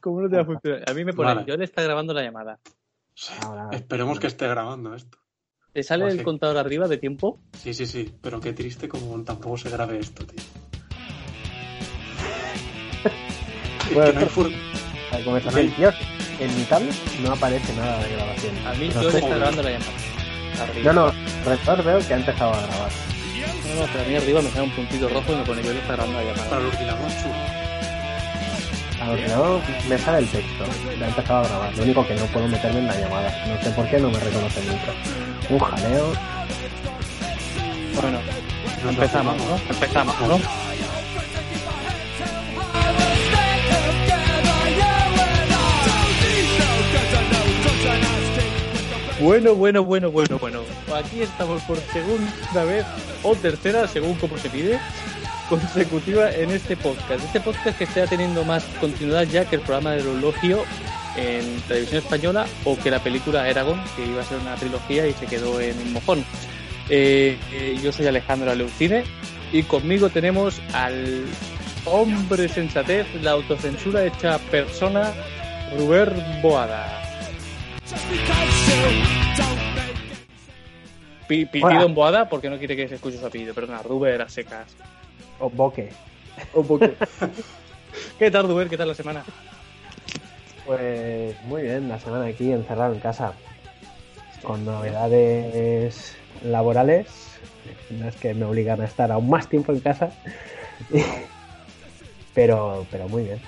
¿Cómo no te va a funcionar? A mí me pone, Vale. yo le está grabando la llamada. Sí, Ahora- Esperemos que esté grabando esto. ¿Te sale Pues el sí. contador arriba de tiempo? Sí, sí, sí. Pero qué triste como tampoco se grabe esto, tío. Es Bueno, no hay for- La conversación, tío, en mi tablet no aparece nada de grabación. A mí No yo sé. le está grabando la llamada. Arriba. No, no, Retor veo que ha empezado a grabar. No, no, pero a mí arriba me sale un puntito rojo y me pone yo le está grabando la llamada. Para el ordenador, chulo. Al ordenador me sale el texto, me ha empezado a grabar. Lo único que no puedo meterme en la llamada. No sé por qué no me reconoce nunca. Un jaleo. Bueno, empezamos, ¿no? Empezamos, ¿no? Bueno, bueno, bueno, bueno, bueno. Aquí estamos por segunda vez o tercera, según como se pide, consecutiva en este podcast. Este podcast que está teniendo más continuidad ya que el programa del elogio en televisión española o que la película Eragon, que iba a ser una trilogía y se quedó en un mojón. Eh, eh, yo soy Alejandro Aleucine y conmigo tenemos al hombre sensatez, la autocensura hecha persona, Ruber Boada. Pi- Pitido Hola. en Boada porque no quiere que se escuche su apellido, perdona, Ruber a secas. O boque. Un poco. ¿Qué tal, Ruber? ¿Qué tal la semana? Pues muy bien, la semana aquí encerrado en casa. Con novedades laborales. Las que me obligan a estar aún más tiempo en casa. pero, pero muy bien.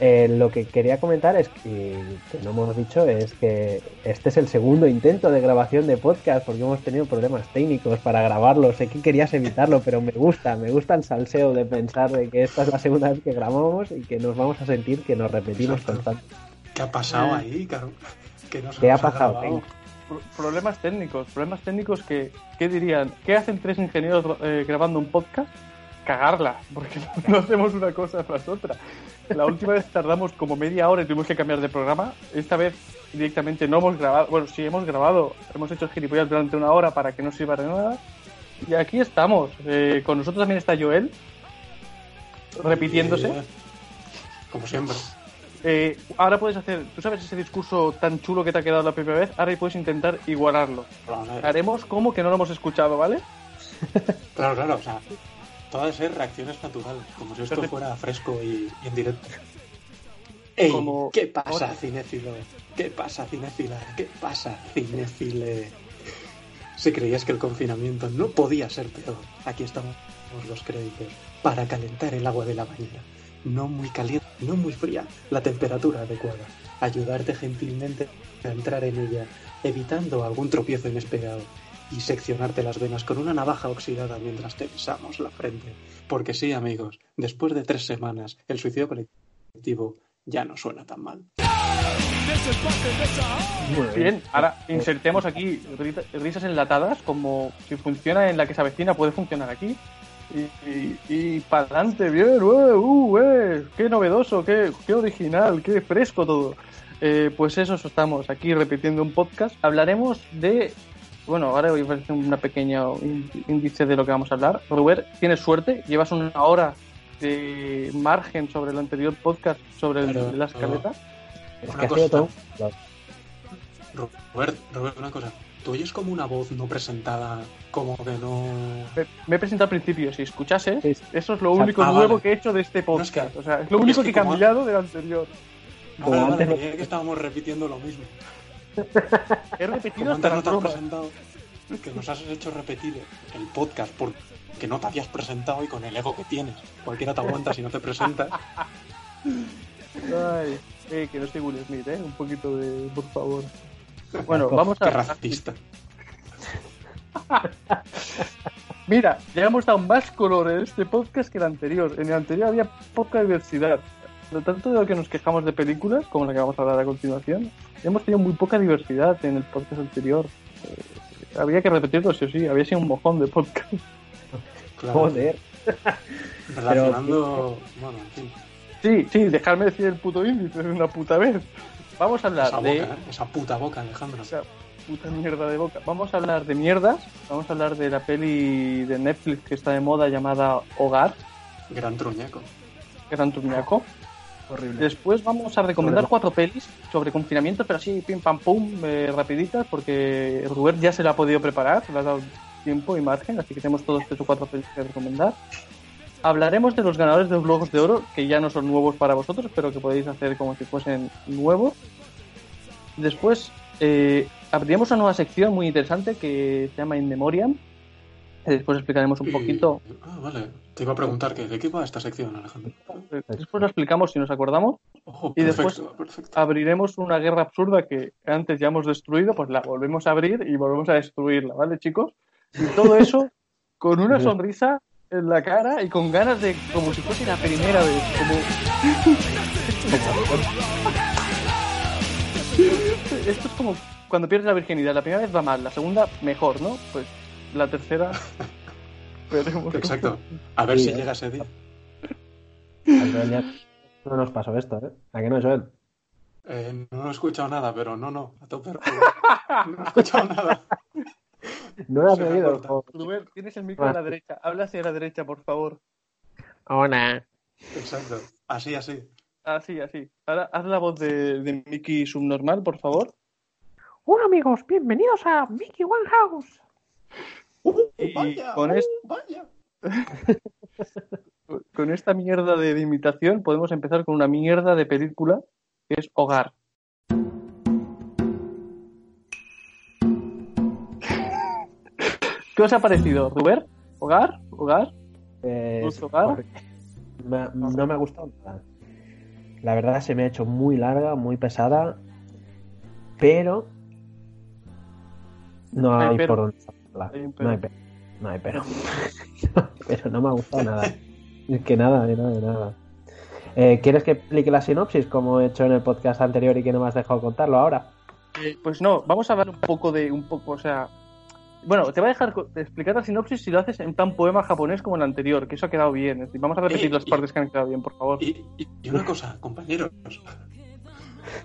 Eh, lo que quería comentar es que, que no hemos dicho es que este es el segundo intento de grabación de podcast porque hemos tenido problemas técnicos para grabarlo. Sé que querías evitarlo, pero me gusta, me gusta el salseo de pensar de que esta es la segunda vez que grabamos y que nos vamos a sentir que nos repetimos constantemente. ¿Qué ha pasado ahí, caro? Que no se ¿Qué ha nos pasado, grabado. Ken? Pro- Problemas técnicos, problemas técnicos que, ¿qué dirían? ¿Qué hacen tres ingenieros eh, grabando un podcast? Cagarla, porque no, hacemos una cosa tras otra. La última vez tardamos como media hora y tuvimos que cambiar de programa. Esta vez directamente no hemos grabado, bueno, sí hemos grabado, hemos hecho gilipollas durante una hora para que no sirva de nada. Y aquí estamos. Eh, con nosotros también está Joel, repitiéndose. Eh, Como siempre. Eh, ahora puedes hacer, tú sabes ese discurso tan chulo que te ha quedado la primera vez, ahora puedes intentar igualarlo. Haremos como que no lo hemos escuchado, ¿vale? Claro, claro, o sea, todas ser reacciones naturales, como si esto fuera fresco y, y en directo. Ey, Como- ¿qué pasa, cinéfilo? ¿Qué pasa, cinéfila? ¿Qué pasa, cinéfile? Si creías que el confinamiento no podía ser peor, aquí estamos los créditos para calentar el agua de la bañera. No muy caliente, no muy fría, la temperatura adecuada. Ayudarte gentilmente a entrar en ella, evitando algún tropiezo inesperado y seccionarte las venas con una navaja oxidada mientras te besamos la frente. Porque sí, amigos, después de tres semanas, el suicidio colectivo ya no suena tan mal. Bien, ahora insertemos aquí risas enlatadas, como si funciona en la que se avecina, puede funcionar aquí. Y, y, y para adelante, bien, ue, uh, ue, qué novedoso, qué, qué original, qué fresco todo. Eh, pues eso, eso estamos aquí repitiendo un podcast. Hablaremos de. Bueno, ahora voy a hacer una pequeña ín- índice de lo que vamos a hablar. Robert, tienes suerte, llevas una hora de margen sobre el anterior podcast sobre el- Pero- la escaleta. Es que ha sido cosa. todo. Robert, Robert, una cosa. ¿Tú oyes como una voz no presentada, como que no... Me, me he presentado al principio, si escuchase, Sí. eso es lo único ah, nuevo vale. que he hecho de este No, es podcast. que- o sea, es lo único es que, que he como- cambiado del anterior. Como Vale, vale, antes no- creía que estábamos repitiendo lo mismo. He repetido antes hasta no te has presentado, que nos has hecho repetir el podcast porque no te habías presentado y con el ego que tienes. Cualquiera te aguanta si no te presentas. Ay, eh, que no estoy Will Smith, ¿eh? Un poquito de... por favor. Bueno, Qué vamos Qué a... racista. Mira, ya hemos dado más color en este podcast que el anterior. En el anterior había poca diversidad. Lo tanto, de lo que nos quejamos de películas, como la que vamos a hablar a continuación, hemos tenido muy poca diversidad en el podcast anterior. Eh, había que repetirlo, sí o sí. Había sido un mojón de podcast. Claro. Joder. Relacionando... Bueno, en fin. Sí, sí, dejarme decir el puto índice de una puta vez. Vamos a hablar Esa de... boca, ¿eh? esa puta boca, Alejandro. Esa puta mierda de boca. Vamos a hablar de mierdas. Vamos a hablar de la peli de Netflix que está de moda llamada Hogar, Gran truñaco. Gran Turniaco. Horrible. Después vamos a recomendar cuatro pelis sobre confinamiento, pero así pim pam pum, eh, rapiditas, porque Rubén ya se la ha podido preparar, le ha dado tiempo y margen, así que tenemos todos tres o cuatro pelis que recomendar. Hablaremos de los ganadores de los Globos de Oro, que ya no son nuevos para vosotros, pero que podéis hacer como si fuesen nuevos. Después eh, abriremos una nueva sección muy interesante que se llama In Memoriam. Que Después explicaremos un poquito. Ah, vale. Te iba a preguntar que de qué va esta sección, Alejandro. Después lo explicamos si nos acordamos. Ojo, Y perfecto, después- perfecto. abriremos una guerra absurda que antes ya hemos destruido, pues la volvemos a abrir y volvemos a destruirla, ¿vale, chicos? Y todo eso con una sonrisa en la cara y con ganas de, como si fuese la primera vez, como... Esto es como cuando pierdes la virginidad, la primera vez va mal, la segunda mejor, ¿no? Pues la tercera... veremos. Exacto. A ver Sí, si eh. llega ese día. No nos pasó esto, ¿eh? ¿A que no, Joel? Eh, no he escuchado nada, pero no, no, a tope. No he escuchado nada. No lo has oído. Rubén, tienes el micro a la derecha, habla hacia la derecha, por favor. Hola. Exacto. Así, así. Así, así. Ahora haz la voz de, de Mickey subnormal, por favor. Hola amigos, bienvenidos a Mickey One House. Y vaya, con, uh, es- vaya. con esta mierda de, de imitación podemos empezar con una mierda de película que es Hogar. ¿Qué os ha parecido, Rubén? ¿Hogar? ¿Hogar? Eh, ¿Gusto hogar? Me- no me ha gustado nada. La verdad se me ha hecho muy larga, muy pesada, pero no Hay hay, pero. por dónde sacarla. Hay un No hay pero. pero. No hay pero. pero no me ha gustado nada. Es que nada, de nada, de nada. Eh, ¿Quieres que explique la sinopsis como he hecho en el podcast anterior y que no me has dejado contarlo ahora? Eh, pues no, vamos a hablar un poco de un poco, o sea, bueno, te voy a dejar explicar la sinopsis si lo haces en tan poema japonés como el anterior, que eso ha quedado bien. Es decir, vamos a repetir Eh, las y- partes que han quedado bien, por favor. Y, y- y una cosa, compañeros.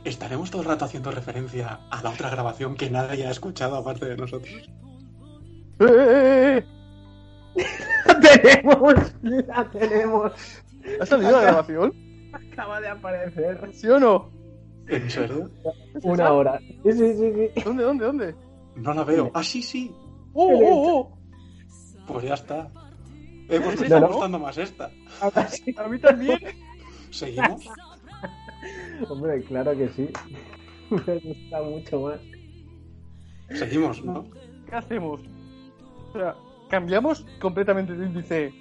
Estaremos todo el rato haciendo referencia a la otra grabación que nadie ha escuchado aparte de nosotros. ¡Eh, eh, eh, ¡La tenemos! ¡La tenemos! ¿Ha salido la grabación? Acaba de aparecer. ¿Sí o no? ¿En serio? Una hora. Sí, sí, sí, sí. ¿Dónde, dónde, dónde? No la veo. Ah, sí, sí. ¡Oh, oh, oh! Pues ya está. Eh, pues me está no. gustando más esta. Sí. A mí también. ¿Seguimos? Hombre, claro que sí. Me gusta mucho más. Seguimos, ¿no? ¿Qué hacemos? O sea, ¿cambiamos completamente de índice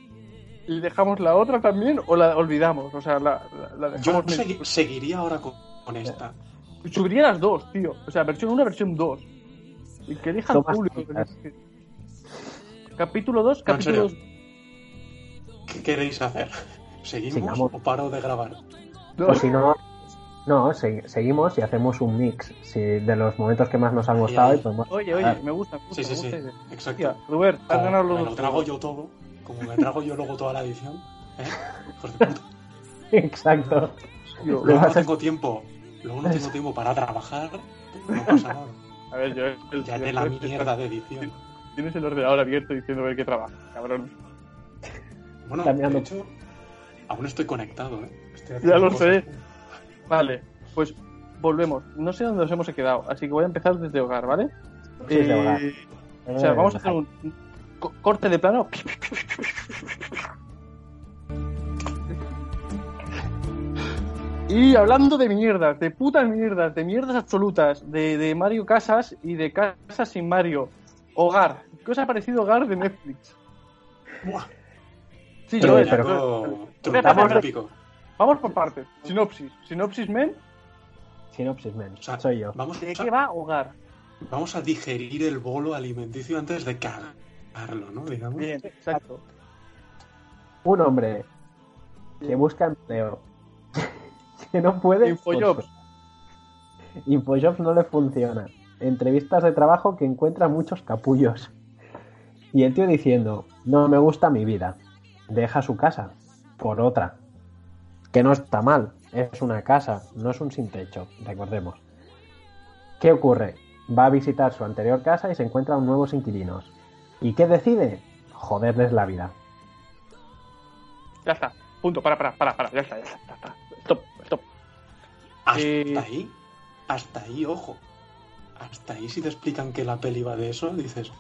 y dejamos la otra también o la olvidamos? O sea, la, la, la Yo dejamos... segui- seguiría ahora con, con esta. Subiría las dos, tío. O sea, versión 1, versión 2. Y que elija el Tomas público. Capítulo 2, No, en capítulo 2. serio. ¿Qué queréis hacer? ¿Seguimos Sigamos. o paro de grabar? O si no, no, segui- seguimos y hacemos un mix si de los momentos que más nos han gustado ay. y podemos. Oye, oye, me gusta, me gusta. Sí, sí, sí. gusta. Exacto. Hostia, Rubén, has Como ganado los me dos. lo trago yo todo, como me trago yo luego toda la edición. ¿eh? Hijos de puta. Exacto. Luego no a- tengo tiempo. Luego no tengo tiempo para trabajar. No pasa nada. A ver, yo. el- Ya de la mierda de edición. Tienes el ordenador abierto diciendo ver qué trabaja, cabrón. Bueno, Cambiando. de hecho, aún estoy conectado, ¿eh? Estoy Ya lo sé. Vale, pues volvemos. No sé dónde nos hemos quedado, así que voy a empezar desde hogar, ¿vale? Desde Eh, hogar. O sea, vamos a hacer un un co- corte de plano. Y hablando de mierdas, de putas mierdas, de mierdas absolutas, de, de Mario Casas y de Casas sin Mario. Hogar. ¿Qué os ha parecido Hogar de Netflix? Buah, Sí, Pero- pero- espera, épico. Vamos por partes. Sinopsis. Sinopsis, men. Sinopsis, men. O sea, Soy yo. Vamos, ¿De a- qué va Hogar? vamos a digerir el bolo alimenticio antes de cagarlo, ¿no? Digamos. Bien, exacto. Un hombre que busca empleo. que no puede. Infojobs. Infojobs no le funciona. Entrevistas de trabajo que encuentra muchos capullos. Y el tío diciendo, no me gusta mi vida. Deja su casa por otra. Que no está mal. Es una casa, no es un sin techo, recordemos. ¿Qué ocurre? Va a visitar su anterior casa y se encuentra un nuevos inquilinos. ¿Y qué decide? Joderles la vida. Ya está. Punto. Para, para, para, para. Ya está, ya está. ya está. Stop, stop. Hasta Eh, ahí, hasta ahí, ojo. Hasta ahí si te explican que la peli va de eso, dices,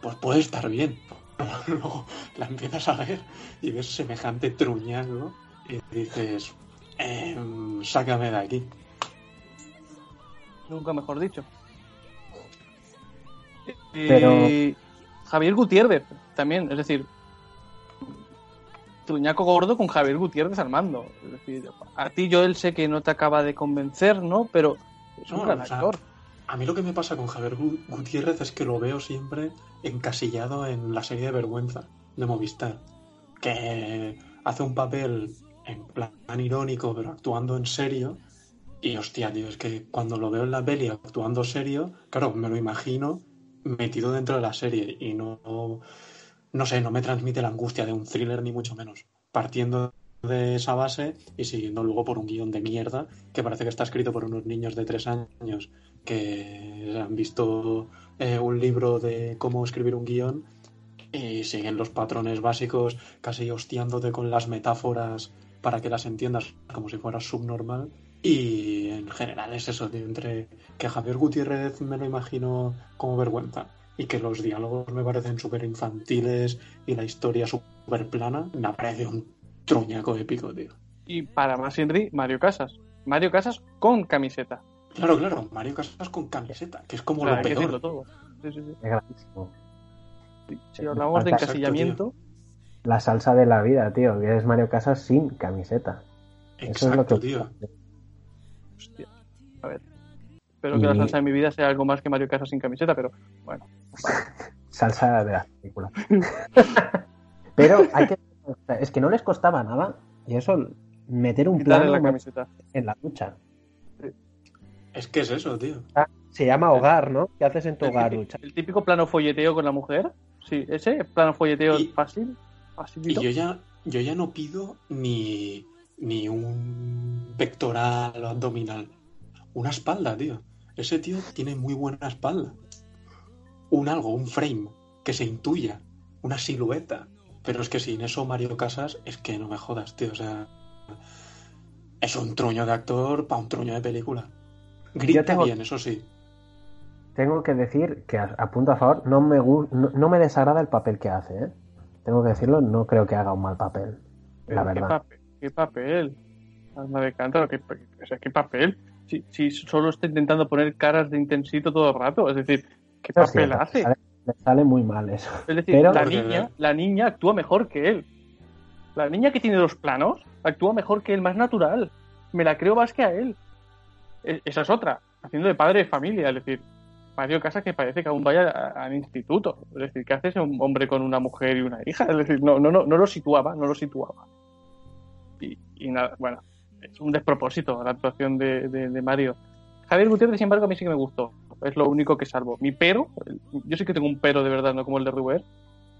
pues puede estar bien. Luego la empiezas a ver y ves semejante truñazo y dices, em, sácame de aquí. Nunca mejor dicho. Pero- Eh, Javier Gutiérrez también, es decir, Truñaco gordo con Javier Gutiérrez al mando. Es decir, a ti Joel sé que no te acaba de convencer, ¿no? Pero es un No, gran o sea, actor. A mí lo que me pasa con Javier Gu- Gutiérrez es que lo veo siempre encasillado en la serie de Vergüenza de Movistar, que hace un papel en plan irónico, pero actuando en serio. Y hostia, tío, es que cuando lo veo en la peli actuando serio, claro, me lo imagino metido dentro de la serie y no, no sé, no me transmite la angustia de un thriller ni mucho menos. Partiendo de esa base y siguiendo luego por un guion de mierda que parece que está escrito por unos niños de tres años que han visto eh, un libro de cómo escribir un guion y siguen los patrones básicos, casi hostiándote con las metáforas para que las entiendas como si fueras subnormal. Y en general es eso, tío, entre que Javier Gutiérrez me lo imagino como vergüenza y que los diálogos me parecen súper infantiles y la historia súper plana, me parece un truñaco épico, tío. Y para más Henry, Mario Casas. Mario Casas con camiseta. Claro, claro, Mario Casas con camiseta, que es como Claro, lo hay que decirlo peor. todo. Sí, sí, sí. Es gratísimo. Si hablamos de encasillamiento, La salsa de la vida, tío, que es Mario Casas sin camiseta. Eso es lo Exacto, que. tío. hostia. A ver. Espero que la salsa de mi vida sea algo más que Mario Casas sin camiseta, pero bueno. Salsa de la película. Pero hay que. Es que no les costaba nada. Y eso, meter un plano la más camiseta. en la ducha. Es que es eso, tío. Se llama hogar, ¿no? ¿Qué haces en tu El hogar, típico, ducha? el típico plano folleteo con la mujer. Sí, ese plano folleteo Y- fácil. Y yo ya, yo ya no pido ni, ni un pectoral o abdominal. Una espalda, tío. Ese tío tiene muy buena espalda. Un algo, un frame, que se intuya. Una silueta. Pero es que sin eso Mario Casas es que no me jodas, tío. O sea, es un truño de actor para un truño de película. Grita tengo- bien, eso sí. Tengo que decir que, a, a punto a favor, no me, no, no me desagrada el papel que hace, ¿eh? Tengo que decirlo, no creo que haga un mal papel. Pero la ¿Qué verdad. papel? ¿Qué papel? Alma de cántaro, ¿qué, o sea, ¿qué papel? Si, si solo está intentando poner caras de intensito todo el rato, es decir, ¿qué Eso papel cierto, hace? Sale, le sale muy mal eso. Es decir, Pero- la niña, la niña actúa mejor que él. La niña que tiene los planos actúa mejor que él, más natural. Me la creo más que a él. E- Esa es otra, haciendo de padre de familia, es decir, Mario Casas que parece que aún vaya al instituto. Es decir, ¿qué hace un hombre con una mujer y una hija? Es decir, no, no, no, no lo situaba, no lo situaba. Y, y nada, bueno, es un despropósito la actuación de, de- de Mario. Javier Gutiérrez, sin embargo, a mí sí que me gustó. Es lo único que salvo. Mi pero, yo sí que tengo un pero de verdad, no como el de Ruber.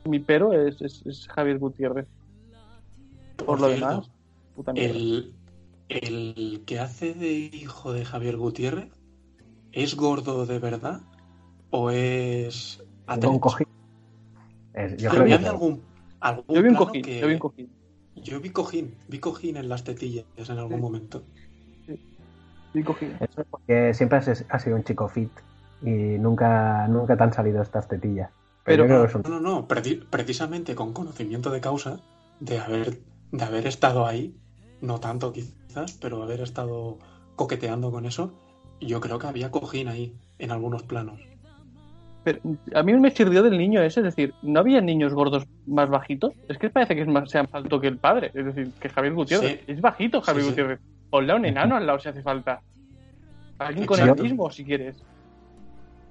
Mi pero es, es- es Javier Gutiérrez. Por, lo cierto, demás, puta. El, el que hace de hijo de Javier Gutiérrez, ¿es gordo de verdad? ¿O es Un atrecho? cojín. Es- yo creo vi que algún, algún Yo vi un cojín, que- yo vi un cojín. Yo vi cojín, vi cojín en las tetillas en algún Sí. momento. Vi un cojín. eso es porque siempre has, has sido un chico fit y nunca, nunca te han salido estas tetillas. Pero- un- No, no, no, preci- precisamente con conocimiento de causa, de haber, de haber estado ahí, no tanto quizás, pero haber estado coqueteando con eso, yo creo que había cojín ahí, en algunos planos. Pero a mí me chirrió del niño ese, es decir, ¿no había niños gordos más bajitos? Es que parece que es más, sea más alto que el padre, es decir, que Javier Gutiérrez. Sí. Es bajito Javier Sí, sí. Gutiérrez. Ponle a un enano al lado si hace falta. Alguien con mismo, si quieres.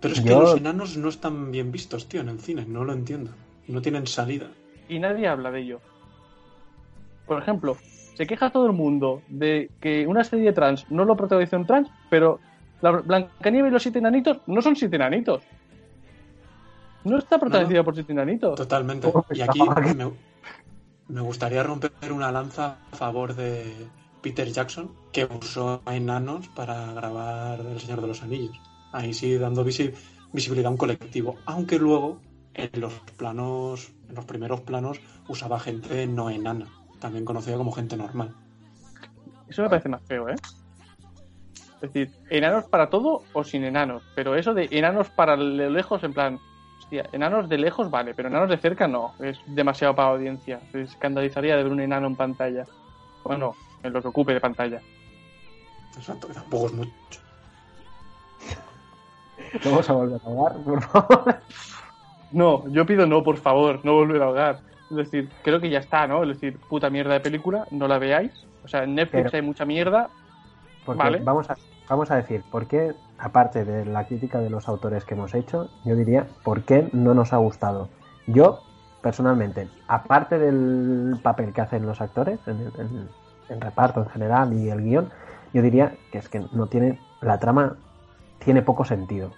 Pero es que Yo- los enanos no están bien vistos, tío, en el cine, no lo entiendo. No tienen salida. Y nadie habla de ello. Por ejemplo, se queja todo el mundo de que una serie trans no lo protagoniza un trans, pero la Blancanieves y los siete enanitos no son siete enanitos. No está protagonizada por siete enanitos. Totalmente. Y aquí me, me gustaría romper una lanza a favor de Peter Jackson, que usó a enanos para grabar El Señor de los Anillos. Ahí sí dando visi- visibilidad a un colectivo. Aunque luego, en los planos, en los primeros planos, usaba gente no enana, también conocida como gente normal. Eso me parece más feo, ¿eh? Es decir, enanos para todo o sin enanos. Pero eso de enanos para lo lejos, en plan, hostia, enanos de lejos vale, pero enanos de cerca no. Es demasiado para audiencia. Se escandalizaría de ver un enano en pantalla. Bueno, en lo que ocupe de pantalla. Exacto, que tampoco es mucho. Vamos a volver a hablar, por favor. No, yo pido no, por favor, no volver a ahogar. Es decir, creo que ya está, ¿no? Es decir, puta mierda de película, no la veáis. O sea, en Netflix Pero- hay mucha mierda. Porque Vale. vamos, a, vamos a decir, ¿por qué, aparte de la crítica de los autores que hemos hecho, yo diría, ¿por qué no nos ha gustado? Yo, personalmente, aparte del papel que hacen los actores, en, en- en reparto en general y el guion, yo diría que es que no tiene, la trama tiene poco sentido.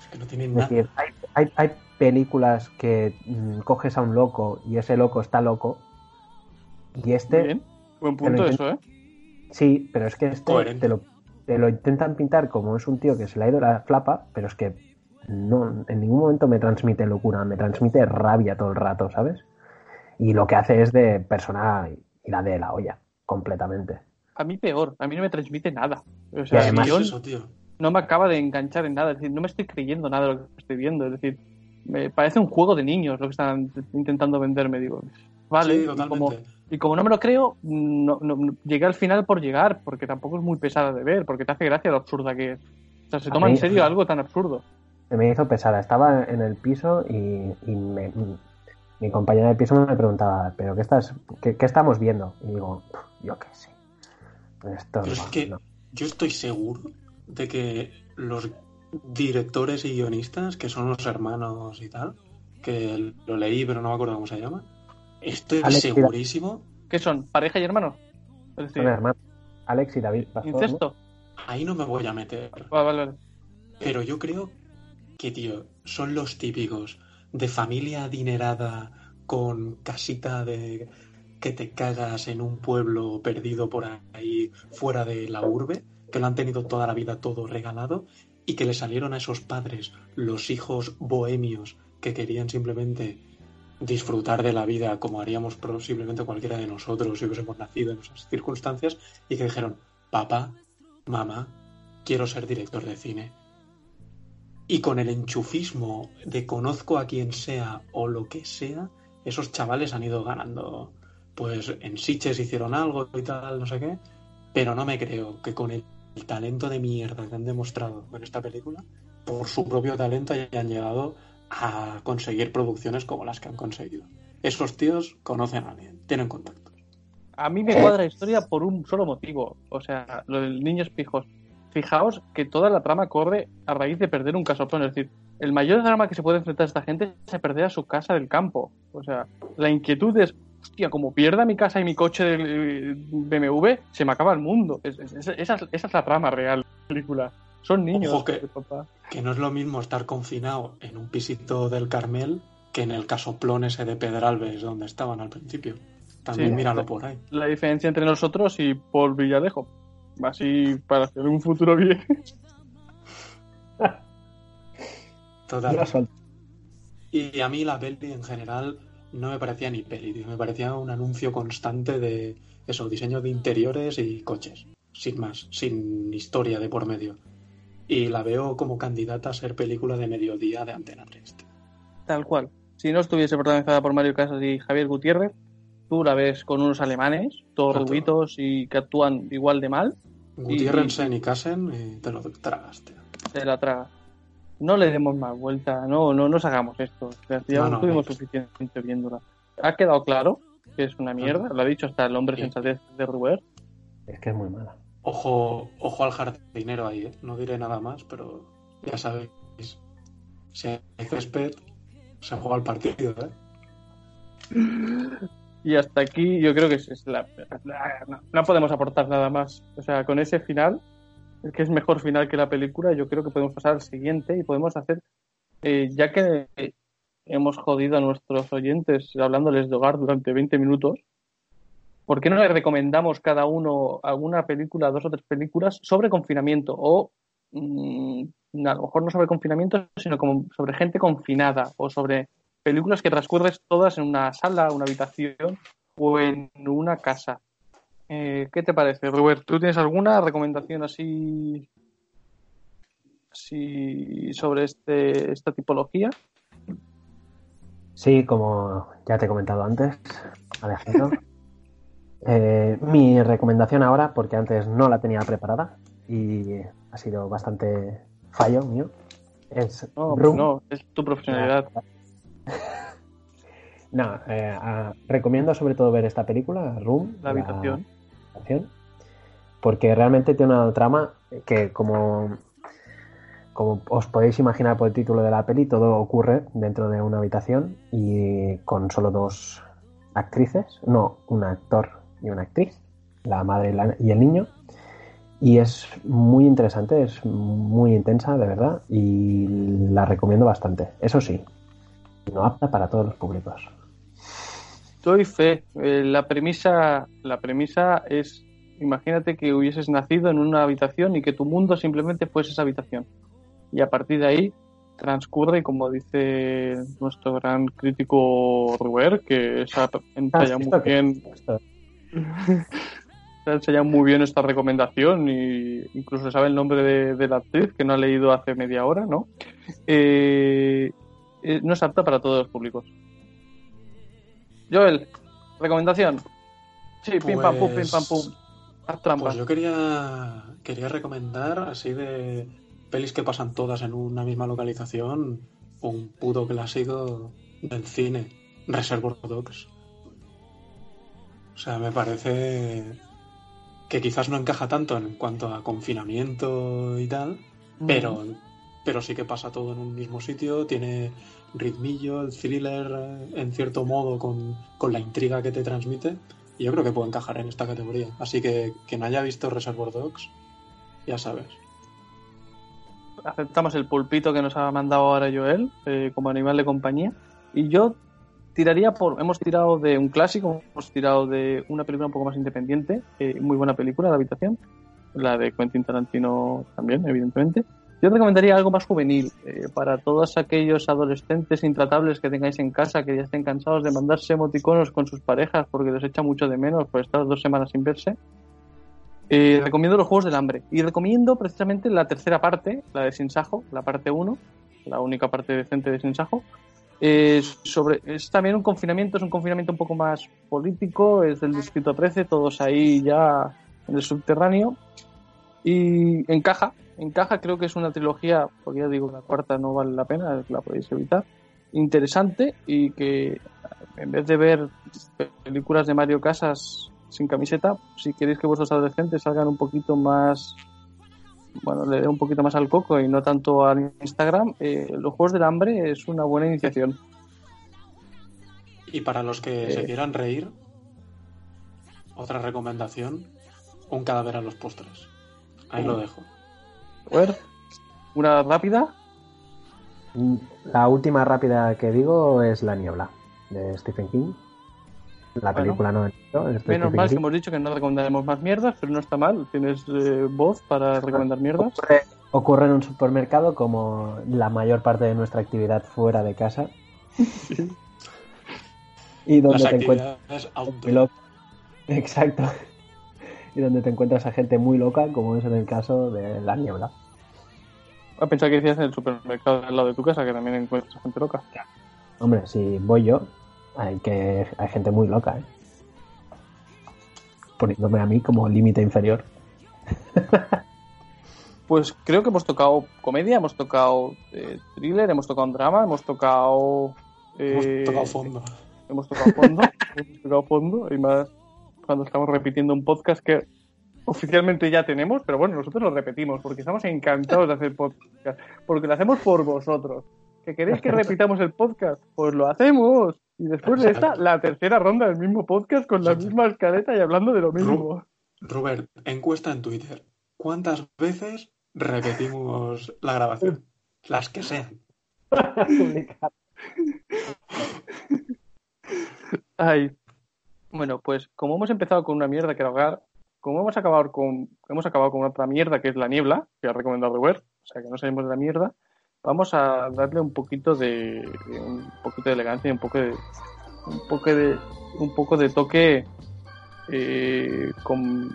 Es que no tienen Es nada. decir, hay, hay, hay películas que mm, coges a un loco y ese loco está loco. Y este, bien. Buen punto eso, ¿eh? sí, pero es que este Coherente. te lo, te lo intentan pintar como es un tío que se le ha ido la flapa, pero es que no, en ningún momento me transmite locura, me transmite rabia todo el rato, ¿sabes? Y lo que hace es de persona y la de la olla, completamente. A mí peor, a mí no me transmite nada. O sea, además- Es guion eso, tío. no me acaba de enganchar en nada. Es decir, no me estoy creyendo nada de lo que estoy viendo. Es decir, me parece un juego de niños lo que están intentando venderme. Digo, vale. sí, y, como, totalmente. y como no me lo creo, no, no- no- llegué al final por llegar, porque tampoco es muy pesada de ver, porque te hace gracia lo absurda que es. O sea, se toma mí- en serio algo tan absurdo. Se me hizo pesada. Estaba en el piso y, y me- mi compañera de piso me preguntaba, ¿pero qué, estás, qué, qué estamos viendo? Y digo, "Pff, yo qué sé. Esto Pero es no, que no". yo estoy seguro de que los directores y guionistas, que son los hermanos y tal, que lo leí pero no me acuerdo cómo se llama, estoy Alex, segurísimo, ¿Qué son? ¿Pareja y hermanos? Es decir, Son hermanos. Alex y David Pastor, ¿no? ¿incesto? ahí no me voy a meter, Vale, vale, vale. pero yo creo que, tío, son los típicos de familia adinerada con casita de que te cagas en un pueblo perdido por ahí fuera de la urbe, que lo han tenido toda la vida todo regalado y que le salieron a esos padres los hijos bohemios que querían simplemente disfrutar de la vida como haríamos posiblemente cualquiera de nosotros si hubiésemos nacido en esas circunstancias y que dijeron, papá, mamá, quiero ser director de cine. Y con el enchufismo de conozco a quien sea o lo que sea, esos chavales han ido ganando. Pues en Sitges hicieron algo y tal, no sé qué, pero no me creo que con el talento de mierda que han demostrado en esta película, por su propio talento hayan llegado a conseguir producciones como las que han conseguido. Esos tíos conocen a alguien, tienen contactos. A mí me cuadra la historia por un solo motivo. O sea, lo del niños pijos. Fijaos que toda la trama corre a raíz de perder un casoplón. Es decir, el mayor drama que se puede enfrentar a esta gente es perder a su casa del campo. O sea, la inquietud es, hostia, como pierda mi casa y mi coche del eh, BMW, se me acaba el mundo. Es- es- es- esa, es- esa es la trama real de la película. Son niños. Ojo que- papá. Que no es lo mismo estar confinado en un pisito del Carmel que en el casoplón ese de Pedralbes donde estaban al principio. También Sí. míralo por ahí. La diferencia entre nosotros y Paul Villadejo. Así para hacer un futuro bien. Total. Y a mí la peli en general no me parecía ni peli, tío. me parecía un anuncio constante de eso, diseño de interiores y coches, sin más, sin historia de por medio. Y la veo como candidata a ser película de mediodía de Antena 3. tío. Tal cual. Si no estuviese protagonizada por Mario Casas y Javier Gutiérrez, tú la ves con unos alemanes, todos Exacto. rubitos y que actúan igual de mal, Gutiérrensen y Casen y te lo tragas, tío. se la traga. No le demos más vuelta, no, no nos hagamos esto. O sea, ya No, no, tuvimos no. suficiente viéndola. Ha quedado claro que es una mierda, lo ha dicho hasta el hombre Sí. sensatez de Ruber. Es que es muy mala. Ojo, ojo al jardinero ahí, ¿eh? no diré nada más, pero ya sabéis, si hay césped, se juega el partido, ¿eh? Y hasta aquí yo creo que es, la, no podemos aportar nada más. O sea, con ese final, el que es mejor final que la película, yo creo que podemos pasar al siguiente y podemos hacer, eh, ya que hemos jodido a nuestros oyentes hablándoles de hogar durante 20 minutos, ¿por qué no les recomendamos cada uno alguna película, dos o tres películas sobre confinamiento? O mm, a lo mejor no sobre confinamiento, sino como sobre gente confinada o sobre películas que transcurres todas en una sala, una habitación o en una casa. Eh, ¿Qué te parece, Robert? ¿Tú tienes alguna recomendación así si sobre este esta tipología. Sí, como ya te he comentado antes, Alejandro. eh, mi recomendación ahora, porque antes no la tenía preparada y ha sido bastante fallo mío, es No, Room. no, es tu profesionalidad. No, eh, ah, recomiendo sobre todo ver esta película, Room. La habitación. habitación, porque realmente tiene una trama que como, como os podéis imaginar por el título de la peli, todo ocurre dentro de una habitación y con solo dos actrices, no, un actor y una actriz, la madre y, la- y el niño. Y es muy interesante, es muy intensa, de verdad, y la recomiendo bastante. Eso sí, no apta para todos los públicos. Doy fe. Eh, la premisa, la premisa es, imagínate que hubieses nacido en una habitación y que tu mundo simplemente fuese esa habitación. Y a partir de ahí transcurre, como dice nuestro gran crítico Ruber, que esa ensaya muy esto que- bien, esto- se ha ensayado muy bien esta recomendación y incluso sabe el nombre de, la actriz que no ha leído hace media hora, ¿no? Eh, eh, no es apta para todos los públicos. Joel, recomendación. Sí, pim pam pum, pim pam pum. Haz. Pues yo quería, quería recomendar, así de pelis que pasan todas en una misma localización, un puto clásico del cine, Reservoir Dogs. O sea, me parece que quizás no encaja tanto en cuanto a confinamiento y tal, pero, pero sí que pasa todo en un mismo sitio, tiene ritmillo, el thriller eh, en cierto modo con, con la intriga que te transmite. Y yo creo que puede encajar en esta categoría. Así que quien haya visto Reservoir Dogs, ya sabes. aceptamos el pulpito que nos ha mandado ahora Joel eh, como animal de compañía y yo tiraría por hemos tirado de un clásico hemos tirado de una película un poco más independiente eh, muy buena película La habitación la de Quentin Tarantino también evidentemente yo recomendaría algo más juvenil eh, para todos aquellos adolescentes intratables que tengáis en casa que ya estén cansados de mandarse emoticonos con sus parejas porque les echa mucho de menos por estar dos semanas sin verse eh, recomiendo los Juegos del Hambre y recomiendo precisamente la tercera parte, la de Sinsajo, la parte 1, la única parte decente de Sinsajo. Eh, sobre, es también un confinamiento, es un confinamiento un poco más político, es del distrito 13, todos ahí ya en el subterráneo. Y encaja, encaja, creo que es una trilogía, porque ya digo, la cuarta no vale la pena, la podéis evitar, interesante y que en vez de ver películas de Mario Casas sin camiseta, si queréis que vuestros adolescentes salgan un poquito más, bueno, le dé un poquito más al coco y no tanto al Instagram, eh, los Juegos del Hambre es una buena iniciación. Y para los que Eh. se quieran reír, otra recomendación, un cadáver a los postres. Ahí lo dejo. A ver, una rápida. La última rápida que digo es La Niebla, de Stephen King. La Bueno. película no, no, Menos mal que hemos dicho que no recomendaremos más mierdas, pero no está mal. Tienes eh, voz para recomendar mierdas. Ocurre, ocurre en un supermercado como la mayor parte de nuestra actividad fuera de casa. y donde Las te encuentras loca. Exacto. y donde te encuentras a gente muy loca, como es en el caso de La Niebla. A pensar que decías en el supermercado al lado de tu casa, que también encuentras gente loca. Hombre, si voy yo, hay que hay gente muy loca, ¿eh? Poniéndome a mí como límite inferior. Pues creo que hemos tocado comedia, hemos tocado eh, thriller, hemos tocado drama, hemos tocado. Hemos eh, tocado fondo. hemos tocado fondo, hemos tocado fondo, y más cuando estamos repitiendo un podcast que oficialmente ya tenemos, pero bueno, nosotros lo repetimos porque estamos encantados de hacer podcast, porque lo hacemos por vosotros. ¿Que queréis que repitamos el podcast? Pues lo hacemos. Y después de esta, la tercera ronda del mismo podcast con la misma escaleta y hablando de lo mismo. Robert, encuesta en Twitter. ¿Cuántas veces repetimos la grabación? Las que sean. Ay. Bueno, pues como hemos empezado con una mierda que era hogar, como hemos acabado con hemos acabado con otra mierda que es la niebla, que ha recomendado Robert, o sea que no salimos de la mierda, vamos a darle un poquito de, un poquito de elegancia y un poco de un poco de un poco de toque eh, con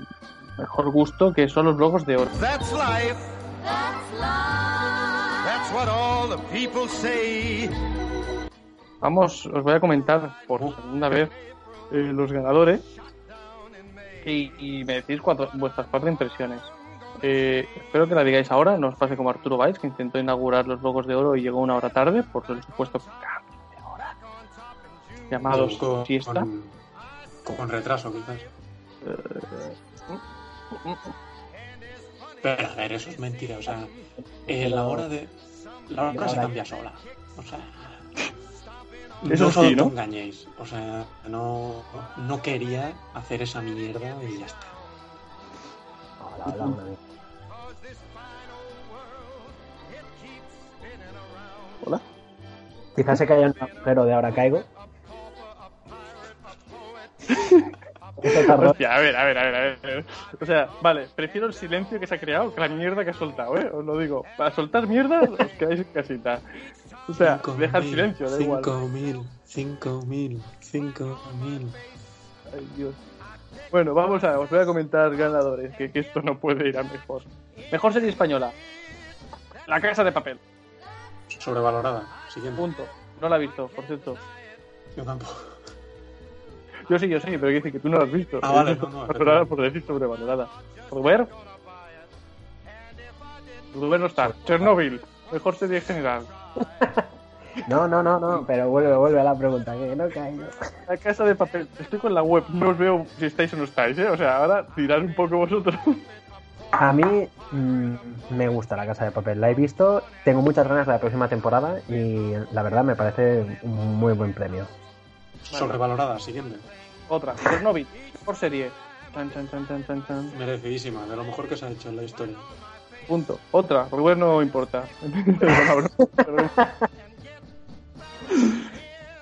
mejor gusto que son los logos de oro. That's life. That's life. That's what all the people say. Vamos, os voy a comentar por segunda vez eh, los ganadores y, y me decís cuatro- vuestras cuatro impresiones. Eh, espero que la digáis ahora, no os pase como Arturo Valls, que intentó inaugurar los Logos de Oro y llegó una hora tarde por el supuesto cambio de hora. Llamados con, siesta. con, con retraso, quizás. Pero a ver, eso es mentira. O sea, eh, la hora de. La hora se cambia sola. O sea. Eso no sí, ¿no? te engañéis. O sea, no, no quería hacer esa mierda y ya está. Hola, hola, Hola. Quizás se caiga en un agujero de ahora caigo. Hostia, a ver, a ver, a ver, a ver. O sea, vale, prefiero el silencio que se ha creado que la mierda que ha soltado, ¿eh? Os lo digo. Para soltar mierda, os quedáis en casita. O sea, Cinco deja el silencio, da igual. Cinco mil, cinco mil, cinco mil. Ay, Dios. Bueno, vamos a, os voy a comentar ganadores, que, que esto no puede ir a mejor. Mejor serie española. La Casa de Papel. Sobrevalorada. Siguiente. Punto. No la he visto, por cierto. Yo tampoco. Yo sí, yo sí, pero quiere decir que tú no la has visto. Ah, vale, no, no, por decir sobrevalorada. Ruber. Ruber no está. Chernobyl. Mejor serie general. No, no, no, no, pero vuelve, vuelve a la pregunta, que no caigo. La Casa de Papel. Estoy con la web. No os veo si estáis o no estáis, ¿eh? O sea, ahora tirad un poco vosotros. A mí mm, me gusta la casa de papel, la he visto, tengo muchas ganas de la próxima temporada y la verdad me parece un muy buen premio. Sobrevalorada. Siguiente. Otra. Chernobyl. Mejor serie. Chan, chan, chan, chan, chan, chan. Merecidísima. De lo mejor que se ha hecho en la historia. Punto. Otra. Ruber no importa.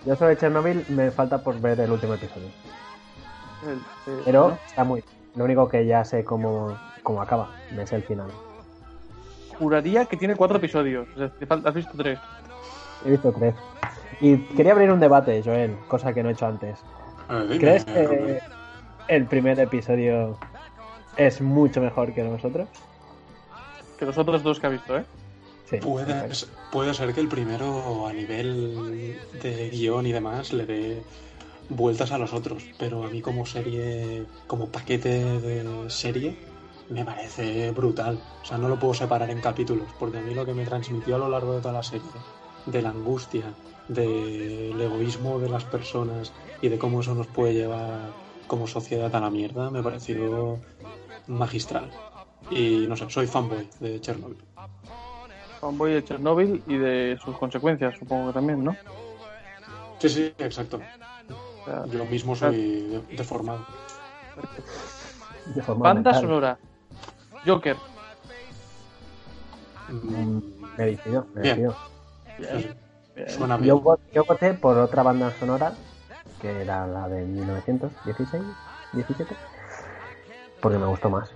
Yo sobre Chernobyl me falta por ver el último episodio, El- eh, pero ¿no? está muy... Lo único que ya sé cómo, cómo acaba, es el final. Juraría que tiene cuatro episodios. O sea, te falta- has visto tres. He visto tres. Y quería abrir un debate, Joel, cosa que no he hecho antes. A ver, dime, ¿Crees que el primer episodio es mucho mejor que nosotros? Que los otros dos que ha visto, ¿eh? Sí. Puede, puede ser que el primero a nivel de guion y demás le dé vueltas a los otros, pero a mí como serie, como paquete de serie, me parece brutal. O sea, no lo puedo separar en capítulos, porque a mí lo que me transmitió a lo largo de toda la serie, de la angustia, del egoísmo de las personas y de cómo eso nos puede llevar como sociedad a la mierda, me pareció magistral. Y no sé, soy fanboy de Chernobyl. Fanboy de Chernobyl y de sus consecuencias, supongo que también, ¿no? Sí, sí, exacto. O sea, Yo mismo soy de- deformado. De forma banda mental. sonora. Joker. Mm, Merecido, merecido. Sí. Bien. Suena bien. Yo, vo- yo voté por otra banda sonora, que era la de 1916, 17, porque me gustó más.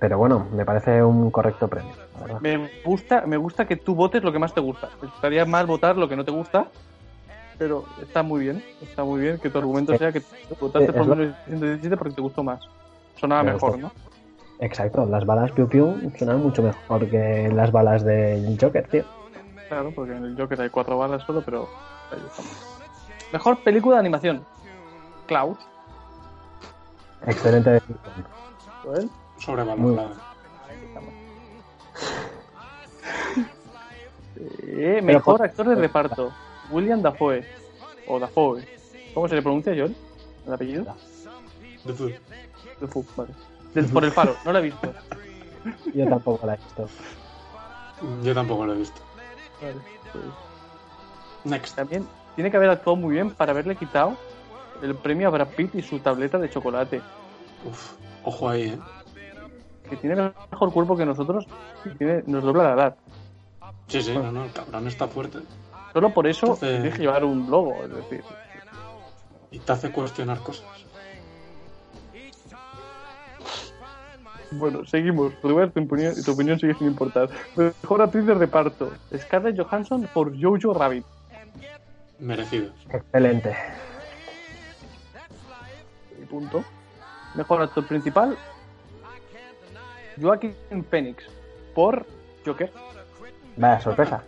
Pero bueno, me parece un correcto premio, la verdad. Me gusta, me gusta que tú votes lo que más te gusta. Estaría mal votar lo que no te gusta, pero está muy bien. Está muy bien que tu argumento Sí. sea que votaste Sí, por es lo- 1917 porque te gustó más. Sonaba Me mejor, gustó. ¿no? Exacto, las balas Piu Piu suenan mucho mejor que las balas del Joker, tío. Claro, porque en el Joker hay cuatro balas solo, pero ahí estamos. Mejor película de animación. Klaus. Excelente decisión. Joel. Sobrevalorada. Ahí estamos. Eh, mejor por- actor de reparto. William Dafoe. O Dafoe. ¿Cómo se le pronuncia, Joel? ¿El apellido? De fútbol. Dafoe, vale. Por el faro, no lo he visto. Yo tampoco la he visto. Yo tampoco lo he visto. Vale, pues, Next. También tiene que haber actuado muy bien para haberle quitado el premio a Brad Pitt y su tableta de chocolate. Uf, ojo ahí, ¿eh? Que tiene mejor cuerpo que nosotros y tiene, nos dobla la edad. Sí, sí, no, no, el cabrón está fuerte. Solo por eso tiene que llevar un logo, es decir. Y te hace cuestionar cosas. Bueno, seguimos. Rubén, tu opinión, tu opinión sigue sin importar. Mejor actriz de reparto. Scarlett Johansson por Jojo Rabbit. Merecido. Excelente. Y punto. Mejor actor principal. Joaquin Phoenix por Joker. Vaya sorpresa.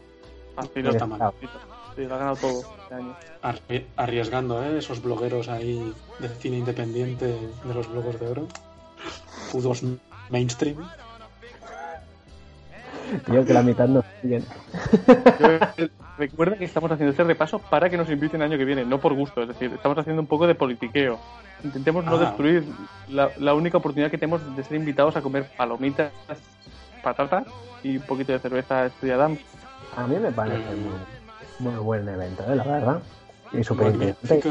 Fácil, No está mal. Sí, lo ha ganado todo este año. Arri- Arriesgando, ¿eh? Esos blogueros ahí de cine independiente de los blogos de oro. Pudos mainstream. Yo que la mitad no siguen. Recuerda que estamos haciendo este repaso para que nos inviten el año que viene, no por gusto. Es decir, estamos haciendo un poco de politiqueo. Intentemos no Ah. destruir la, la única oportunidad que tenemos de ser invitados a comer palomitas, patatas y un poquito de cerveza Estrella Damm. A mí me parece muy, muy buen evento, ¿eh? la verdad. Y súper interesante.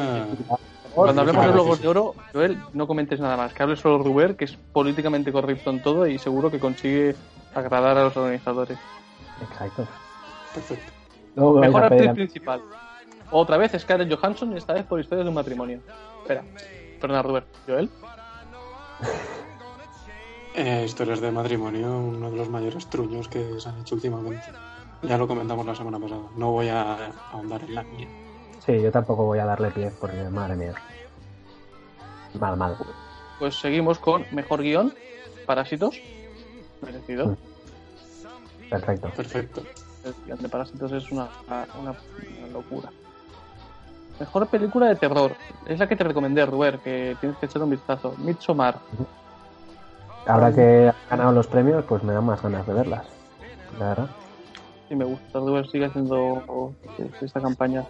Cuando hablemos de sí. de oro, Joel, no comentes nada más. Que hable solo Ruber, que es políticamente correcto en todo y seguro que consigue agradar a los organizadores. Exacto. Perfecto. Mejor actriz principal. Otra vez Scarlett Johansson, esta vez por historias de un matrimonio. Espera, perdona, Ruber. ¿Joel? Eh, historias de matrimonio, uno de los mayores truños que se han hecho últimamente. Ya lo comentamos la semana pasada. No voy a ahondar en la mía. Sí, yo tampoco voy a darle pie porque, madre mía. Mal, mal. Pues seguimos con mejor guion, Parásitos. Merecido. Perfecto. Perfecto. El guion de Parásitos es una, una, una locura. Mejor película de terror. Es la que te recomendé, Ruber, que tienes que echar un vistazo. Midsommar. Ahora que han ganado los premios, pues me dan más ganas de verlas. La verdad. Sí, me gusta. Ruber sigue haciendo esta campaña.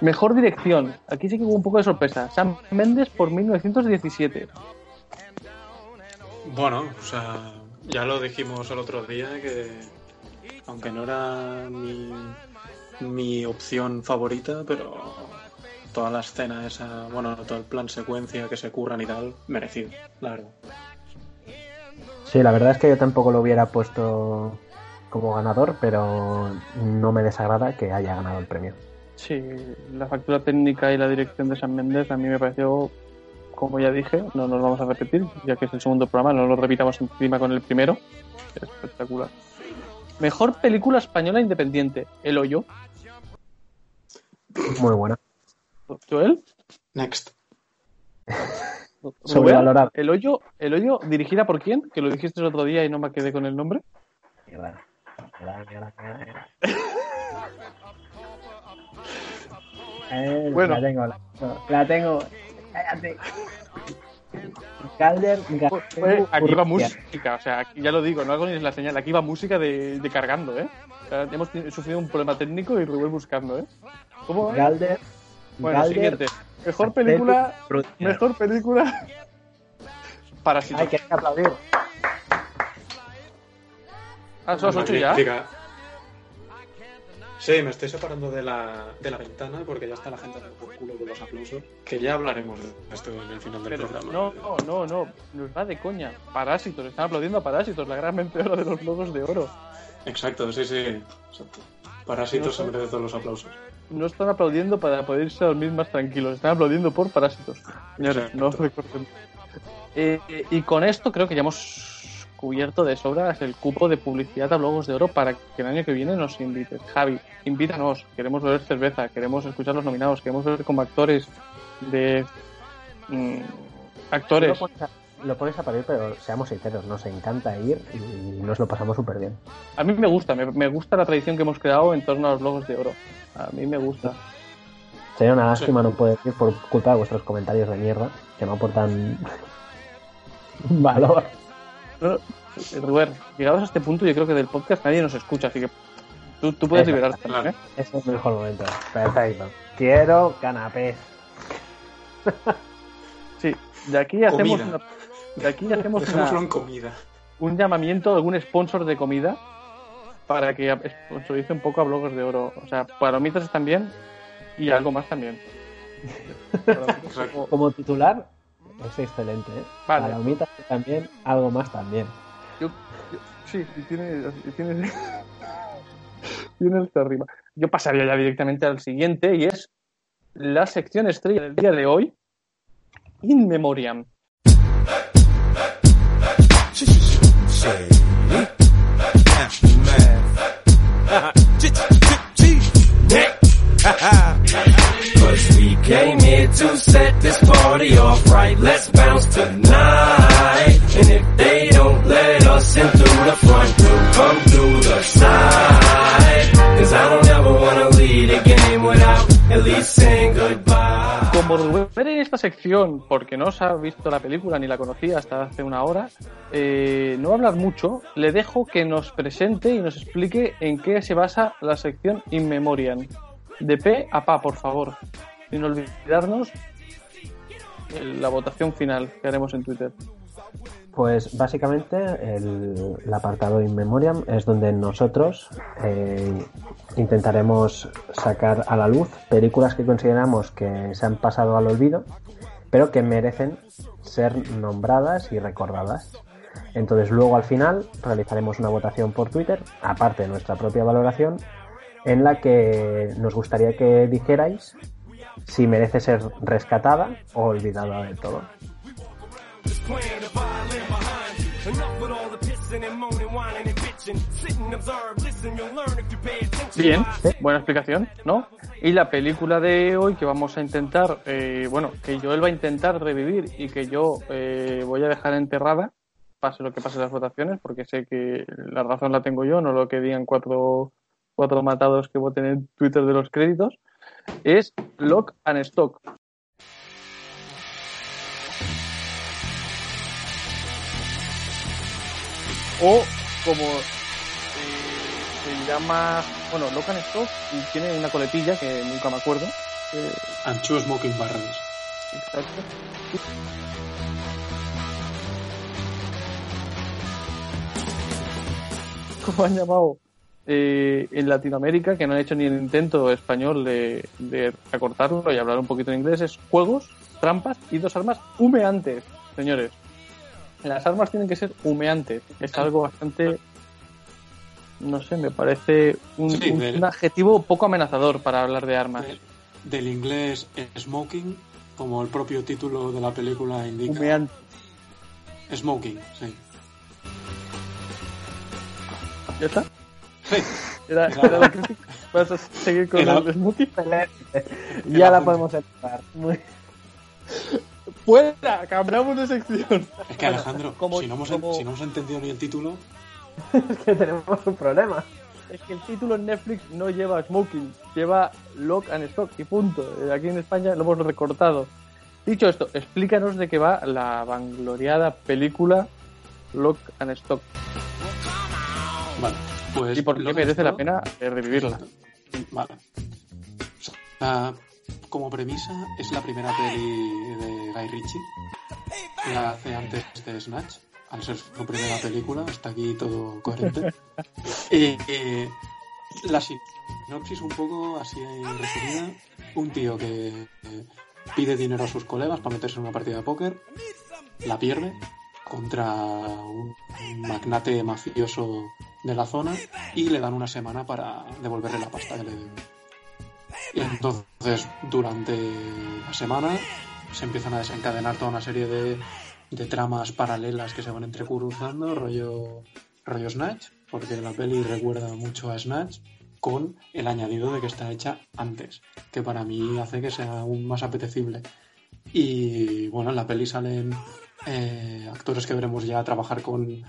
Mejor dirección. Aquí sí que hubo un poco de sorpresa. Sam Mendes por 1917. Bueno, o sea, ya lo dijimos el otro día que aunque no era mi, mi opción favorita, pero toda la escena esa, bueno, todo el plan secuencia que se curran y tal, merecido, la verdad. Sí, la verdad es que yo tampoco lo hubiera puesto como ganador, pero no me desagrada que haya ganado el premio. Sí, la factura técnica y la dirección de Sam Mendes a mí me pareció, como ya dije, no nos vamos a repetir, ya que es el segundo programa, no lo repitamos encima con el primero. Espectacular. Mejor película española independiente, El Hoyo. Muy buena. ¿Joel? Next. Sobrevalorado. El Hoyo, El Hoyo, dirigida por quién? Que lo dijiste el otro día y no me quedé con el nombre. Mierda. Mierda, mierda, mierda, mierda. Eh, Bueno. La tengo, la, tengo. Cállate. Calder, aquí va música, o sea, aquí ya lo digo, no hago ni la señal, aquí va música de, de cargando, ¿eh? O sea, hemos sufrido un problema técnico y Rubén buscando, ¿eh? ¿Cómo? va? Galder. Bueno, Galder, siguiente. Mejor película, mejor película. Parásito. Hay que aplaudir. Ah, son las ocho ya. Magnífica. Sí, me estoy separando de la, de la ventana porque ya está la gente dando por culo con los aplausos. Que ya hablaremos de esto en el final del Pero programa. no, no, no, no, nos va de coña. Parásitos, están aplaudiendo a Parásitos, la gran vencedora de los Globos de Oro. Exacto, sí, sí. Exacto. Parásitos No se merece todos los aplausos. No están aplaudiendo para poder irse a dormir más tranquilos, están aplaudiendo por Parásitos. Señores, Exacto. no recuerden. Eh, y con esto creo que ya hemos cubierto de sobras el cupo de publicidad a Globos de Oro para que el año que viene nos inviten. Javi, invítanos, queremos beber cerveza, queremos escuchar los nominados, queremos ver como actores de... mm, Lo actores. pones, a, lo pones a parir, pero seamos sinceros, nos encanta ir y nos lo pasamos súper bien. A mí me gusta, me, me gusta la tradición que hemos creado en torno a los Globos de Oro. A mí me gusta. Sería una lástima no poder ir por culpa de vuestros comentarios de mierda, que no aportan valor. No, eh, Rubén, llegados a este punto, yo creo que del podcast nadie nos escucha, así que tú, tú puedes liberarte también, ¿eh? Ese es el mejor momento. Perfecto. Quiero canapés. Sí, de aquí hacemos, Comida. una- de aquí hacemos una- en comida. un llamamiento a algún sponsor de comida para que sponsorice un poco a Blogos de Oro. O sea, palomitas están bien y algo más también. Como titular, es excelente. ¿eh? Vale. Palomitas también, algo más también. Yo, yo- sí, y tiene, y tiene, tiene el arriba. Yo pasaría ya directamente al siguiente y es la sección estrella del día de hoy, In Memoriam. Came here to set this party off right. Let's bounce tonight. And if they don't let us in the front, come through the side. Cause I don't ever wanna lead a game without at least saying goodbye. En esta sección, porque no os ha visto la película ni la conocía hasta hace una hora, eh, no va a hablar mucho. Le dejo que nos presente y nos explique en qué se basa la sección In Memoriam. De P a Pa, por favor. Sin olvidarnos el- la votación final que haremos en Twitter. Pues básicamente el, el apartado In Memoriam es donde nosotros eh, intentaremos sacar a la luz películas que consideramos que se han pasado al olvido, pero que merecen ser nombradas y recordadas. Entonces luego al final realizaremos una votación por Twitter, aparte de nuestra propia valoración, en la que nos gustaría que dijerais si merece ser rescatada o olvidada del todo. Bien, buena explicación, ¿no? Y la película de hoy que vamos a intentar, eh, bueno, que Joel va a intentar revivir y que yo eh, voy a dejar enterrada, pase lo que pase en las votaciones, porque sé que la razón la tengo yo, no lo que digan cuatro, cuatro matados que voten en Twitter de los créditos, es Lock and Stock. O como eh, se llama, bueno, Lock and Stock y tiene una coletilla que nunca me acuerdo. eh, And two smoking barrels. exacto. ¿Cómo han llamado eh, en Latinoamérica, que no han hecho ni el intento español de, de acortarlo y hablar un poquito en inglés? Es juegos, trampas y dos armas humeantes, señores. Las armas tienen que ser humeantes. Es algo bastante. No sé, me parece un, Sí, un- del- un adjetivo poco amenazador para hablar de armas. De- del inglés smoking, como el propio título de la película indica. Humeante. Smoking, sí. ¿Ya está? Sí. Era, era la crítica. ¿Vas a seguir con Era- el smoothie? ya la podemos. Muy- ¡Fuera! ¡Cambiamos de sección! Es que Alejandro, como- si, no hemos, como- si no hemos entendido ni el título, es que tenemos un problema. Es que el título en Netflix no lleva smoking, lleva lock and stock y punto. Eh, Aquí en España lo hemos recortado. Dicho esto, explícanos de qué va la vangloriada película Lock and Stock vale, pues... y por qué merece la pena eh, revivirla. Vale. Sea, como premisa, es la primera peli de Guy Ritchie. La hace antes de Snatch. Al ser su primera película, está aquí todo coherente. Eh, eh, la sinopsis un poco así resumida. Un tío que eh, pide dinero a sus colegas para meterse en una partida de póker. La pierde contra un magnate mafioso de la zona y le dan una semana para devolverle la pasta que le debe. Y entonces, durante la semana, se empiezan a desencadenar toda una serie de, de tramas paralelas que se van entrecruzando, rollo, rollo Snatch, porque la peli recuerda mucho a Snatch, con el añadido de que está hecha antes, que para mí hace que sea aún más apetecible. Y bueno, en la peli salen eh, actores que veremos ya trabajar con,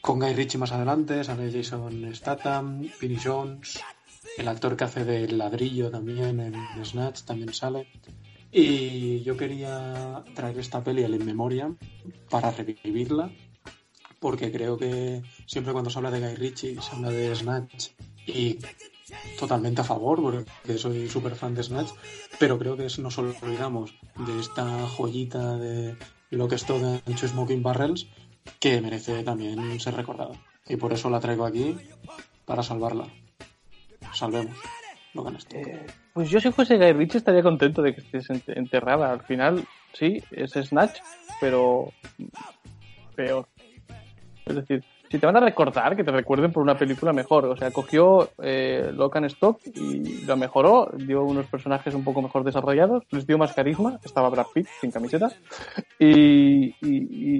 con Guy Ritchie más adelante, sale Jason Statham, Vinnie Jones, el actor que hace del ladrillo también en Snatch también sale. Y yo quería traer esta peli al In Memoriam para revivirla, porque creo que siempre cuando se habla de Guy Ritchie se habla de Snatch y totalmente a favor, porque soy súper fan de Snatch, pero creo que nos olvidamos de esta joyita de lo que es todo en Smoking Barrels, que merece también ser recordada. Y por eso la traigo aquí, para salvarla. Salvemos. Lo ganas tú. Pues yo si fuese Guy Ritchie estaría contento de que estés ent- enterrada. Al final, sí, es Snatch, pero peor. Es decir, si te van a recordar, que te recuerden por una película mejor. O sea, cogió eh, Lock and Stock y lo mejoró, dio unos personajes un poco mejor desarrollados, les dio más carisma, estaba Brad Pitt sin camiseta, y, y,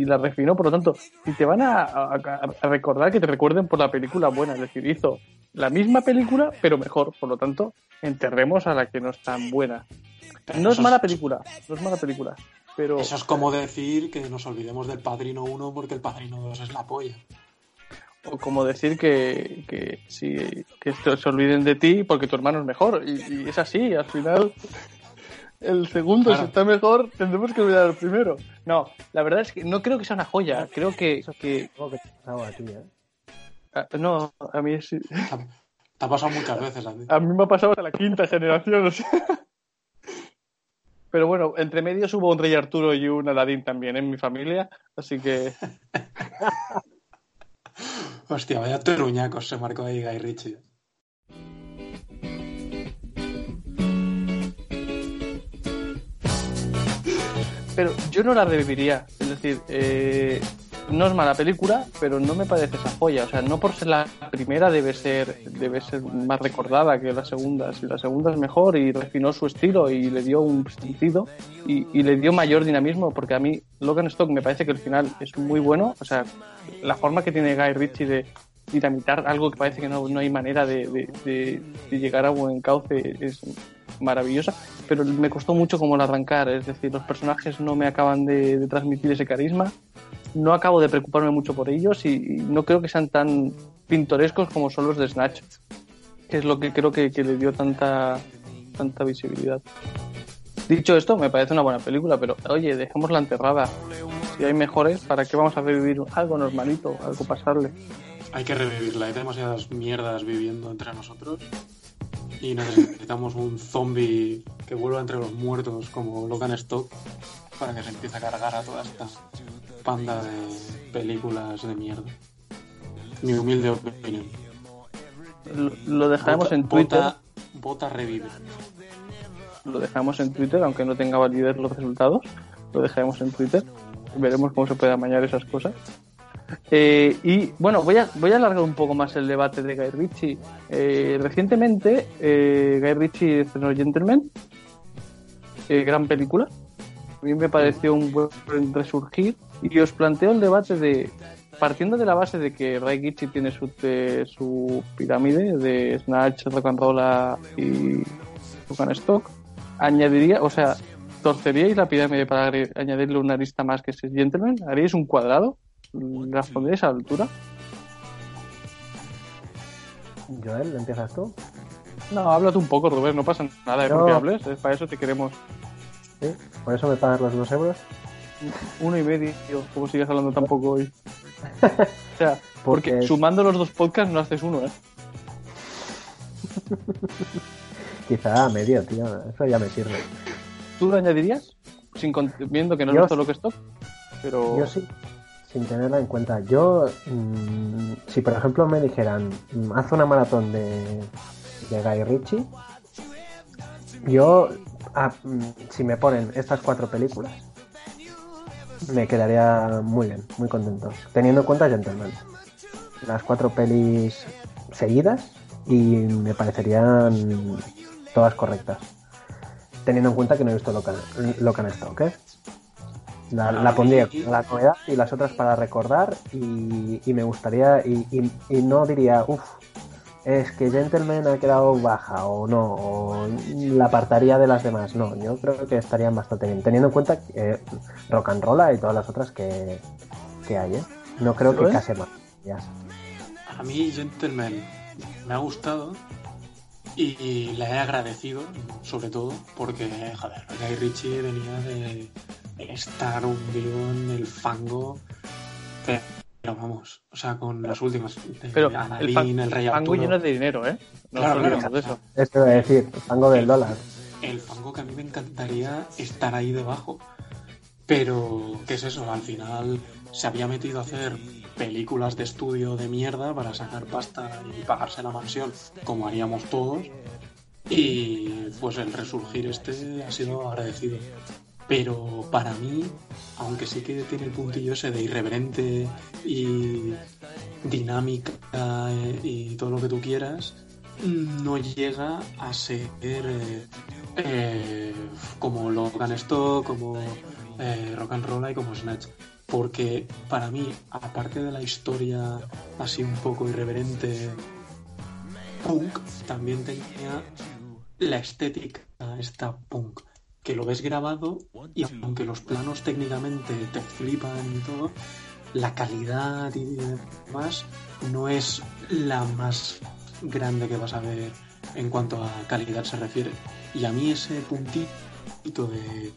y la refinó. Por lo tanto, si te van a, a- a recordar, que te recuerden por la película buena. Es decir, hizo la misma película, pero mejor. Por lo tanto, enterremos a la que no es tan buena. No es mala película, no es mala película. Pero Eso es como decir que nos olvidemos del Padrino 1 porque el Padrino 2 es la polla. O como decir que, que, sí, que se olviden de ti porque tu hermano es mejor. Y, y es así, al final. el segundo, Claro. si está mejor, tendremos que olvidar el primero. No, la verdad es que no creo que sea una joya. Creo que. que ¿eh? ah, no, a mí, sí- Te ha pasado muchas veces a ti. a mí me ha pasado hasta la quinta generación. o sea. Pero bueno, entre medios hubo un Rey Arturo y un Aladín también en mi familia. Así que. Hostia, vaya teruñacos se marcó ahí Guy Ritchie. Pero yo no la reviviría. Es decir, eh, no es mala película, pero no me parece esa joya. O sea, no por ser la primera debe ser, debe ser más recordada que la segunda. Si la segunda es mejor y refinó su estilo y le dio un sentido y, le dio mayor dinamismo, porque a mí Logan Stock me parece que el final es muy bueno. O sea, la forma que tiene Guy Ritchie de dinamitar algo que parece que no, no hay manera de, de- llegar a buen cauce es maravillosa, pero me costó mucho como el arrancar, es decir, los personajes no me acaban de transmitir ese carisma, no acabo de preocuparme mucho por ellos y, no creo que sean tan pintorescos como son los de Snatch, que es lo que creo que, que le dio tanta, tanta visibilidad. Dicho esto, me parece una buena película, pero oye, dejémosla enterrada. Si hay mejores, ¿para qué vamos a revivir algo normalito, algo pasable? Hay que revivirla. Hay demasiadas mierdas viviendo entre nosotros. Y necesitamos un zombie que vuelva entre los muertos como Logan Stock para que se empiece a cargar a toda esta panda de películas de mierda. Mi humilde opinión. Lo, lo dejaremos Vota- en Twitter. Vota, vota revive. lo dejamos en Twitter, aunque no tenga validez los resultados, lo dejaremos en Twitter. Veremos cómo se puede amañar esas cosas. Eh, y bueno, voy a, voy a alargar un poco más el debate de Guy Ritchie. Eh, recientemente, eh, Guy Ritchie estrenó Gentleman, gran película. A mí me pareció un buen resurgir. Y os planteo el debate de, partiendo de la base de que Guy Ritchie tiene su, eh, su pirámide de Snatch, Rock and Roll y Rock Stock, añadiría, o sea, torceríais la pirámide para añadirle una arista más que es Gentleman, haríais un cuadrado, las pondríais a la altura. Joel, ¿empiezas tú? No, háblate un poco, Rubén, no pasa nada de No. porque hables, es para eso te queremos ¿Sí? ¿Por eso me pagas los dos euros? Uno y medio, como sigues hablando tampoco hoy. O sea, porque Porque- sumando los dos podcasts no haces uno, ¿eh? Quizá a medio, tío. Eso ya me sirve. ¿Tú lo añadirías? Sin viendo que no Yo- es todo lo que es top, pero Yo sí, sin tenerla en cuenta. Yo, mm, si por ejemplo me dijeran, mm, haz una maratón de, de Guy Ritchie, yo, ah, mm, si me ponen estas cuatro películas, me quedaría muy bien, muy contento. Teniendo en cuenta Gentleman. Las cuatro pelis seguidas y me parecerían todas correctas. Teniendo en cuenta que no he visto Locan, Locan Stock, ¿eh? La, la pondría la novedad y las otras para recordar y, y me gustaría y, y- y no diría, uff, es que Gentleman ha quedado baja o no, o la apartaría de las demás. No, yo creo que estarían bastante bien, teniendo en cuenta que, eh, Rock and Roll y todas las otras que, que hay, ¿eh? No creo que case más. Ya. A mí Gentleman me ha gustado y, y la he agradecido, sobre todo, porque, joder, Guy Ritchie venía de estar hundido en el fango, pero, pero vamos, o sea, con las últimas, pero el, el Rey fango Arturo, lleno de dinero, ¿eh? No Claro, claro. de eso. Esto a decir, fango del dólar. el fango que a mí me encantaría estar ahí debajo. Pero, ¿qué es eso? Al final se había metido a hacer películas de estudio de mierda para sacar pasta y pagarse la mansión, como haríamos todos. Y pues el resurgir este ha sido agradecido. Pero para mí, aunque sí que tiene el puntillo ese de irreverente y dinámica eh, y todo lo que tú quieras, no llega a ser eh, eh, como Logan Stock, como eh, Rock and Roll y como Snatch. Porque para mí, aparte de la historia así un poco irreverente, punk, también tenía la estética esta punk. Que lo ves grabado y aunque los planos técnicamente te flipan y todo, la calidad y demás no es la más grande que vas a ver en cuanto a calidad se refiere. Y a mí ese puntito de,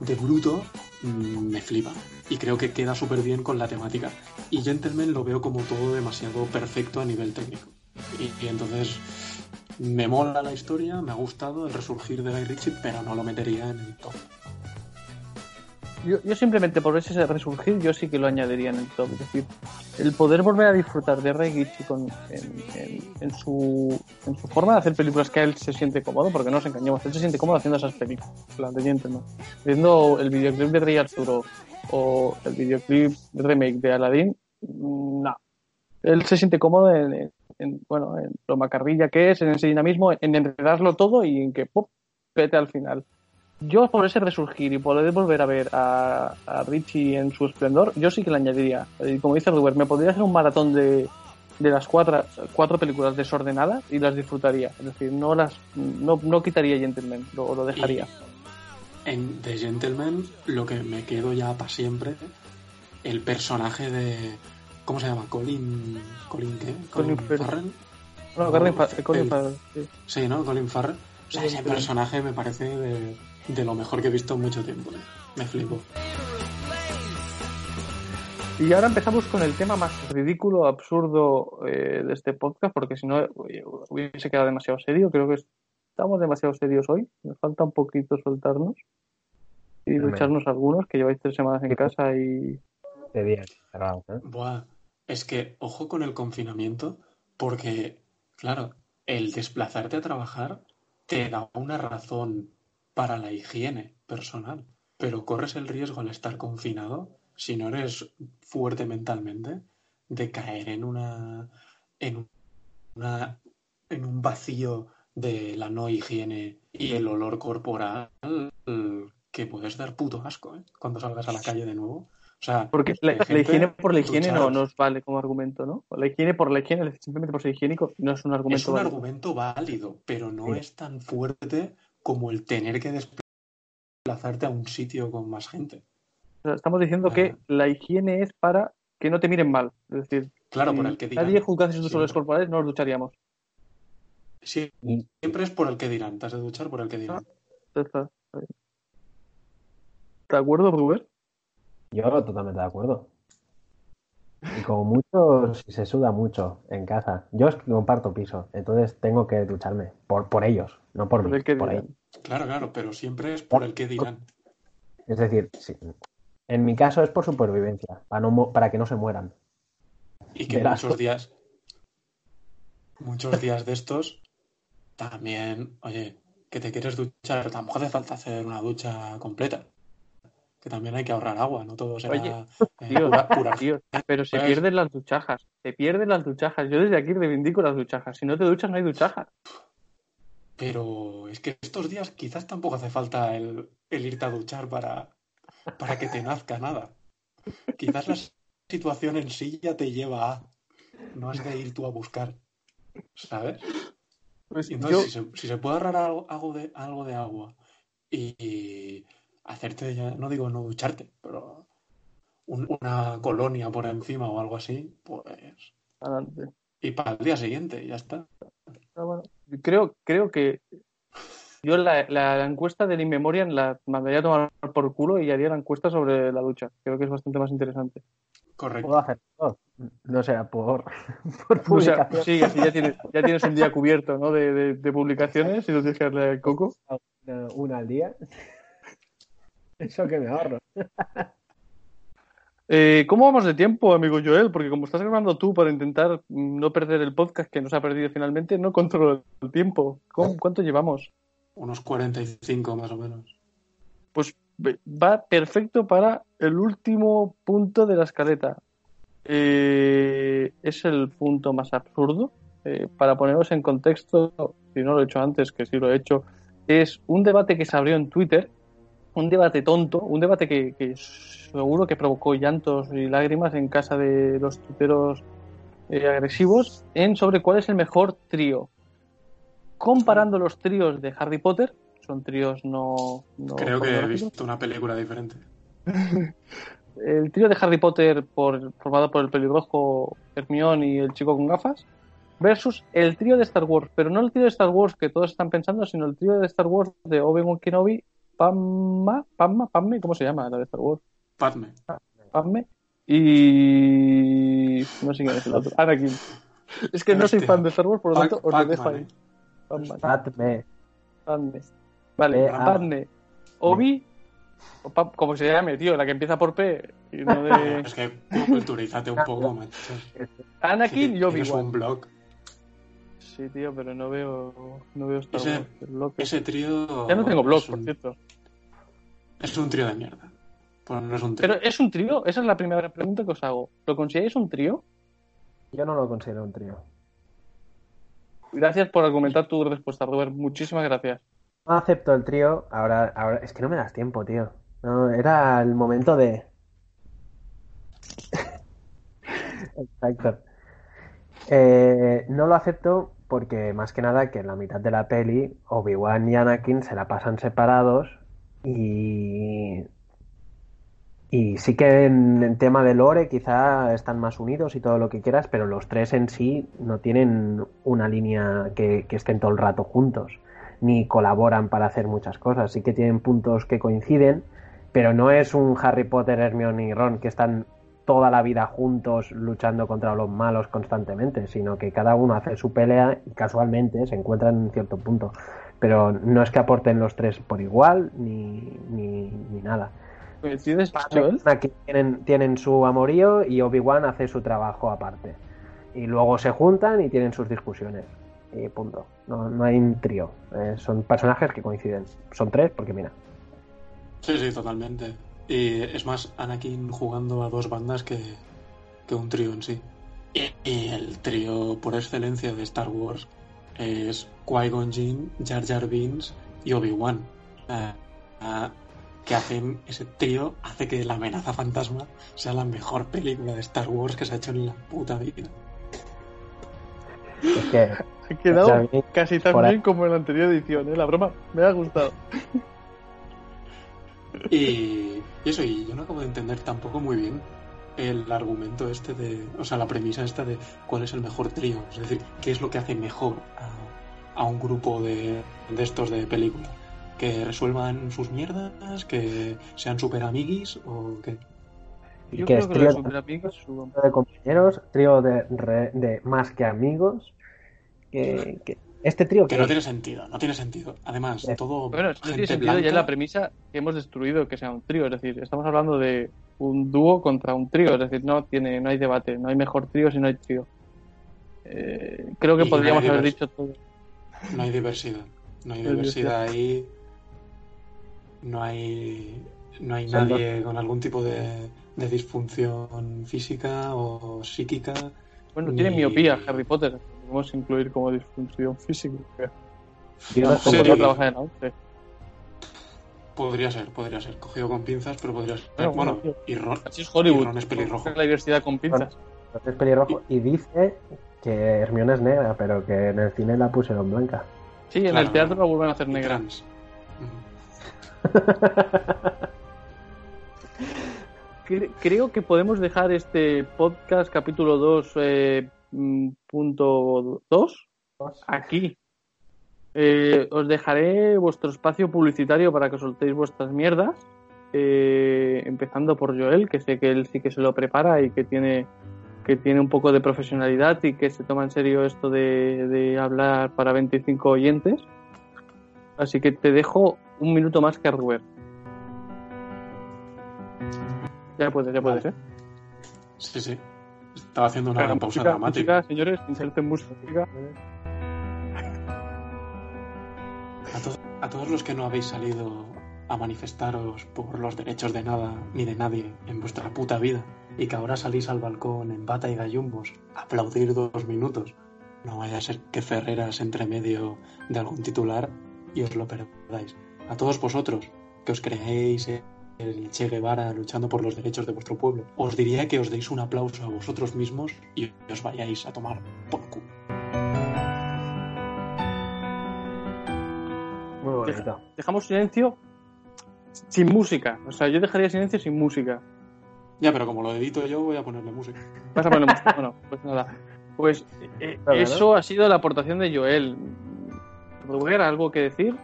de bruto mm, me flipa. Y creo que queda súper bien con la temática. Y Gentleman lo veo como todo demasiado perfecto a nivel técnico. Y, y entonces me mola la historia, me ha gustado el resurgir de Guy Ritchie, pero no lo metería en el top. Yo, yo simplemente por ese resurgir, yo sí que lo añadiría en el top. Es decir, el poder volver a disfrutar de Ray Ritchie en, su, en su forma de hacer películas que él se siente cómodo, porque no nos engañemos, él se siente cómodo haciendo esas películas, las de Gentleman. Viendo el videoclip de Rey Arturo o el videoclip remake de Aladdin, mm, no. Él se siente cómodo en, en- en, bueno, en lo macarrilla que es, en ese dinamismo, en enredarlo todo y en que ¡pop! pete al final. Yo por ese resurgir y poder volver a ver a, a Richie en su esplendor, yo sí que le añadiría. Y como dice Ruber, me podría hacer un maratón de, de las cuatro, cuatro películas desordenadas y las disfrutaría. Es decir, no las no, no quitaría Gentleman, lo, lo dejaría. En The Gentleman, lo que me quedo ya para siempre, el personaje de. ¿Cómo se llama? Colin. ¿Colin qué? Colin Farrell. Farrell. Bueno, Colin Fa- el- Colin Farrell, sí. Sí, ¿no? Colin Farrell. O sea, ese Colin Farrell. personaje me parece de, de lo mejor que he visto en mucho tiempo. ¿eh? Me flipo. Y ahora empezamos con el tema más ridículo, absurdo eh, de este podcast, porque si no eh, hubiese quedado demasiado serio. Creo que estamos demasiado serios hoy. Nos falta un poquito soltarnos y Hombre. ducharnos algunos, que lleváis tres semanas en casa y De día cerrado, ¿eh? Buah, es que ojo con el confinamiento, porque, claro, el desplazarte a trabajar te da una razón para la higiene personal, pero corres el riesgo al estar confinado, si no eres fuerte mentalmente, de caer en una, en una, en un vacío de la no higiene y el olor corporal que puedes dar puto asco, ¿eh? Cuando salgas a la calle de nuevo. O sea, Porque la, higiene por la higiene no nos vale como argumento, ¿no? La higiene por la higiene, simplemente por ser higiénico, no es un argumento Es un válido. argumento válido, pero no Sí. es tan fuerte como el tener que desplazarte a un sitio con más gente. O sea, Estamos diciendo que Ah. la higiene es para que no te miren mal. Es decir, Claro, por si el que dirán. nadie juzgase sus olores corporales, no nos ducharíamos. Sí, siempre es por el que dirán. Te has de duchar por el que dirán. Está. ¿De acuerdo, Rubén? Yo totalmente de acuerdo. Y como mucho, si se suda mucho en casa. Yo es que comparto piso, entonces tengo que ducharme. Por, por ellos, no por Por mí, el que por dirán. ellos. Claro, claro, pero siempre es por el que dirán. Es decir, sí. en mi caso es por supervivencia, para, no, para que no se mueran. Y que Verás. muchos días, muchos días de estos, también, oye, que te quieres duchar, pero tampoco hace falta hacer una ducha completa. Que también hay que ahorrar agua, no todo será Oye, eh, tío, pura- pero se Pues- pierden las duchajas. Se pierden las duchajas. Yo desde aquí reivindico las duchajas. Si no te duchas, no hay duchajas. Pero es que estos días quizás tampoco hace falta el, el irte a duchar para, para que te nazca nada. Quizás la situación en sí ya te lleva a. No has de ir tú a buscar. ¿Sabes? Pues yo, entonces, si, se, si se puede ahorrar algo, algo de, algo de agua y, y hacerte, ya, no digo no ducharte, pero un- una colonia por encima o algo así, pues. adelante. Y para el día siguiente, ya está. Ah, bueno. Creo, creo que yo la, la, la encuesta del Inmemorian la mandaría a tomar por culo y haría la encuesta sobre la ducha. Creo que es bastante más interesante. Correcto. Puedo hacer. No sea por, por O sea, publicación. sí, así ya tienes, ya tienes un día cubierto ¿no? de, de, de publicaciones y no tienes que darle al coco. Una, una al día. Eso que me ahorro. Eh, ¿Cómo vamos de tiempo, amigo Joel? Porque como estás grabando tú para intentar no perder el podcast que nos ha perdido finalmente, no controlo el tiempo. ¿Cómo- ¿Cuánto llevamos? Unos 45 más o menos. Pues va perfecto para el último punto de la escaleta. Eh, es el punto más absurdo. Eh, para poneros en contexto, si no lo he hecho antes, que sí lo he hecho, es un debate que se abrió en Twitter, un debate tonto, un debate que, que seguro que provocó llantos y lágrimas en casa de los tuiteros eh, agresivos, en sobre cuál es el mejor trío. Comparando los tríos de Harry Potter, son tríos no... no Creo que he visto una película diferente. el trío de Harry Potter por, formado por el pelirrojo Hermione y el chico con gafas versus el trío de Star Wars, pero no el trío de Star Wars que todos están pensando, sino el trío de Star Wars de Obi-Wan Kenobi Pamma, Pamma, Padme, ¿cómo se llama la de Star Wars? Padme. Padme. Y. No sé quién es el otro. Anakin. Es que no soy fan de Star Wars, por lo tanto os lo dejo ahí. Padme. Padme. Vale, Eh, ah. Padme. Obi. como se llame, tío, la que empieza por P. Y no de. Es que culturízate un poco, macho. Anakin y Tienes un Obi-Wan. blog. Sí, tío, pero no veo. No veo Star Ese- Wars. Ese trío. Ya no tengo blog, por cierto. Es un trío de mierda. Pues no es un trío. Pero ¿es un trío? Esa es la primera pregunta que os hago. ¿Lo consideráis un trío? Yo no lo considero un trío. Gracias por argumentar tu respuesta, Robert. Muchísimas gracias. No acepto el trío. Ahora, ahora, es que no me das tiempo, tío. No, era el momento de. Exacto. Eh, no lo acepto porque, más que nada, que en la mitad de la peli, Obi-Wan y Anakin se la pasan separados y. Y sí que en, en tema de lore quizá están más unidos y todo lo que quieras, pero los tres en sí no tienen una línea que, que estén todo el rato juntos ni colaboran para hacer muchas cosas. Sí que tienen puntos que coinciden, pero no es un Harry Potter, Hermione y Ron que están toda la vida juntos luchando contra los malos constantemente, sino que cada uno hace su pelea y casualmente se encuentran en cierto punto. Pero no es que aporten los tres por igual ni, ni, ni nada. Aquí tienen, tienen su amorío y Obi-Wan hace su trabajo aparte. Y luego se juntan y tienen sus discusiones. Y punto. No, no hay un trío. Eh, son personajes que coinciden. Son tres porque mira. Sí, sí, totalmente. Y es más Anakin jugando a dos bandas que, que un trío en sí. Y, y el trío por excelencia de Star Wars es Qui-Gon Jinn, Jar Jar Binks y Obi-Wan. Que hacen ese trío hace que La amenaza fantasma sea la mejor película de Star Wars que se ha hecho en la puta vida. Es que Ha quedado casi tan ahí. bien como en la anterior edición, ¿eh? La broma me ha gustado. Y, y eso, y yo no acabo de entender tampoco muy bien el argumento este de, o sea, la premisa esta de cuál es el mejor trío, es decir, qué es lo que hace mejor a, a un grupo de, de estos de película, que resuelvan sus mierdas, que sean super amiguis o que... Yo que creo es que trío los su- de compañeros, trío de, re- de más que amigos. Que, que- este trío Que que no tiene sentido, no tiene sentido. Además, Eh, todo Bueno, no tiene sentido ya es la blanca, premisa que hemos destruido que sea un trío. Es decir, estamos hablando de un dúo contra un trío. Es decir, no tiene, no hay debate. No hay mejor trío si no hay trío. Eh, creo que Y podríamos no haber dicho todo. No hay diversidad. No hay diversidad ahí. No hay. No hay nadie con algún tipo de, de disfunción física o psíquica. Bueno, Ni- tiene miopía Harry Potter. Podemos incluir como disfunción física. trío A lo es mejor Sí. no como- trabaja en. Podría ser, podría ser. Cogido con pinzas, pero podría ser. Bueno, Bueno, bueno, y Ron, Así es y Hollywood. Ron es pelirrojo. La diversidad con pinzas. es pelirrojo y dice que Hermione es negra, pero que en el cine la pusieron blanca. Sí, en Claro, el teatro la vuelven a hacer negra. Creo que podemos dejar este podcast capítulo 2 eh, mm, punto 2 aquí. Eh, os dejaré vuestro espacio publicitario para que soltéis vuestras mierdas. eh, empezando por Joel, que sé que él sí que se lo prepara y que tiene que tiene un poco de profesionalidad y que se toma en serio esto de, de hablar para 25 oyentes. Así que te dejo un minuto más que a Rubén. Ya puedes, ya puedes, ¿eh? Sí, sí. Estaba haciendo una gran pausa música, dramática. música, señores, inserten música. A, to- a todos los que no habéis salido a manifestaros por los derechos de nada ni de nadie en vuestra puta vida y que ahora salís al balcón en bata y gallumbos a aplaudir dos minutos, no vaya a ser que Ferreras entre medio de algún titular y os lo perdáis. A todos vosotros que os creéis el Che Guevara luchando por los derechos de vuestro pueblo, os diría que os deis un aplauso a vosotros mismos y os vayáis a tomar por culo. Muy bonito. Dejamos silencio sin música. O sea, yo dejaría silencio sin música. Ya, pero como lo edito yo, voy a ponerle música. Vas a ponerle música. Bueno, pues nada. Pues eh, eso ha sido la aportación de Joel. Rubén, ¿algo que decir?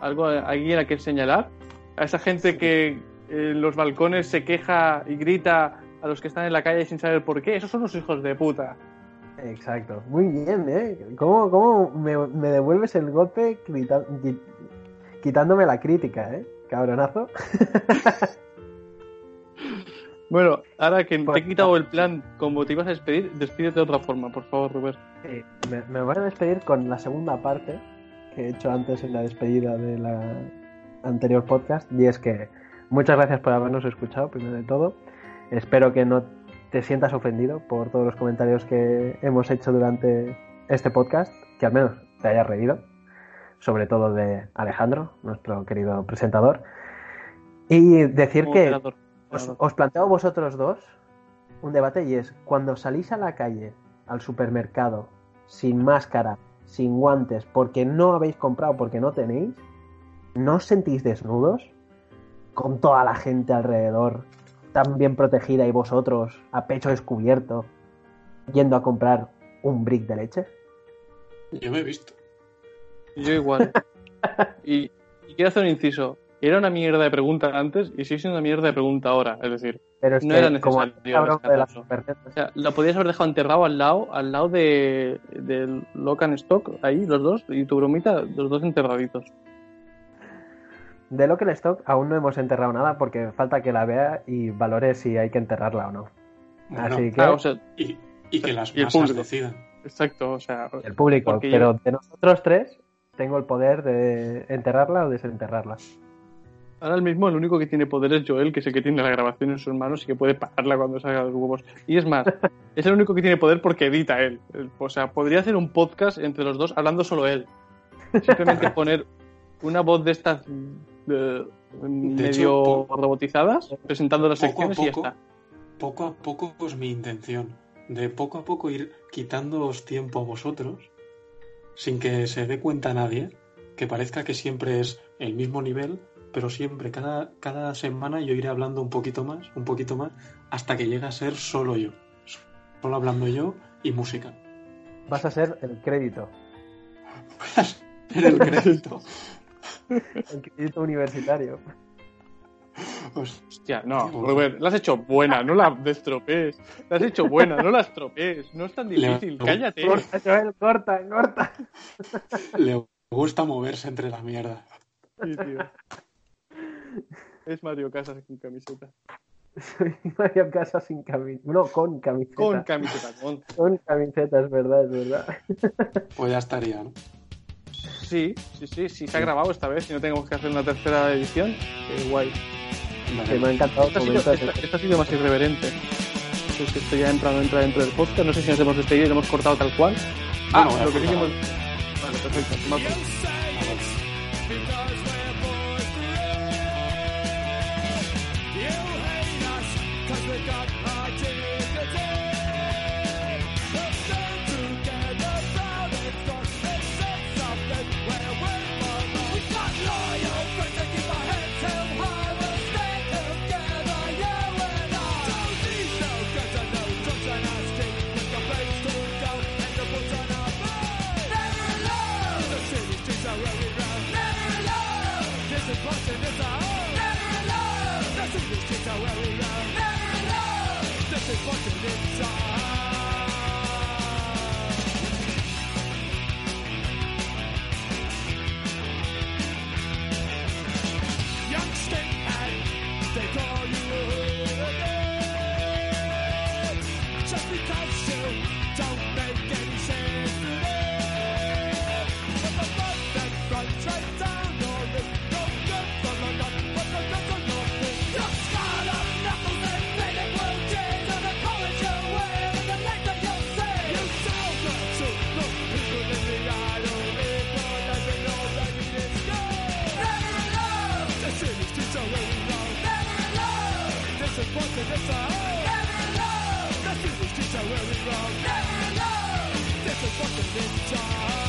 ¿Algo alguien a que señalar? A esa gente que en los balcones se queja y grita a los que están en la calle sin saber por qué. Esos son los hijos de puta. Exacto. Muy bien, ¿eh? ¿Cómo, cómo me, me devuelves el golpe grita- qui- quitándome la crítica, ¿eh? Cabronazo. Bueno, ahora que te he quitado el plan como te ibas a despedir, despídete de otra forma, por favor. Sí, me, me voy a despedir con la segunda parte que he hecho antes en la despedida de la anterior podcast y es que muchas gracias por habernos escuchado primero de todo. Espero que no te sientas ofendido por todos los comentarios que hemos hecho durante este podcast que al menos te hayas reído sobre todo de Alejandro nuestro querido presentador. Y decir que os, os planteo vosotros dos un debate y es cuando salís a la calle, al supermercado, sin máscara, sin guantes, porque no habéis comprado, porque no tenéis, ¿no os sentís desnudos? Con toda la gente alrededor, tan bien protegida y vosotros a pecho descubierto, yendo a comprar un brick de leche. Yo me he visto. Yo igual. y, y quiero hacer un inciso. Era una mierda de pregunta antes y sigue siendo una mierda de pregunta ahora. Es decir, Pero es No que era como necesario de supernetas, o sea, lo podías haber dejado enterrado al lado, al lado de del Lock and Stock, ahí, los dos, y tu bromita, los dos enterraditos. De lo que el stock aún no hemos enterrado nada porque falta que la vea y valore si hay que enterrarla o no. Bueno, Así que Ah, o sea, y, y que las Y el masas público. decidan. exacto, o sea, el público, Porque pero de nosotros tres tengo el poder de enterrarla o desenterrarla. ahora mismo el único que tiene poder es Joel, que es el que tiene la grabación en sus manos y que puede pararla cuando salga los huevos. Y es más, es el único que tiene poder porque edita él. O sea, podría hacer un podcast entre los dos hablando solo él. Simplemente poner una voz de estas eh, medio hecho, po- robotizadas, presentando las poco a secciones y ya poco, está. poco a poco es mi intención. De poco a poco ir quitándoos tiempo a vosotros, sin que se dé cuenta nadie, que parezca que siempre es el mismo nivel, pero siempre, cada, cada semana yo iré hablando un poquito más, un poquito más, hasta que llegue a ser solo yo. Solo hablando yo y música. Vas a ser el crédito, En el crédito. el crédito universitario. Pues, Hostia, no, la has hecho buena, no la destropees. La has hecho buena, no la estropees. No es tan difícil, Le- cállate. Corta, Joel, corta, corta. le gusta moverse entre la mierda. Sí, tío. Es Mario Casas sin camiseta. Soy Mario Casas sin camiseta. No, con camiseta. Con camiseta, con. Con camiseta, es verdad, es verdad. Pues ya estaría, ¿no? Sí, sí, sí, sí, se ha grabado esta vez y no tenemos que hacer una tercera edición. Qué guay. Vale. Me ha encantado Esta ha sido, comentar. esta- esta ha sido más irreverente. Es que esto ya ha entrado entra dentro del podcast. No sé si nos hemos despedido y lo hemos cortado tal cual. Ah, Bueno, lo que sí cortado. hemos... Vale, perfecto. the dark.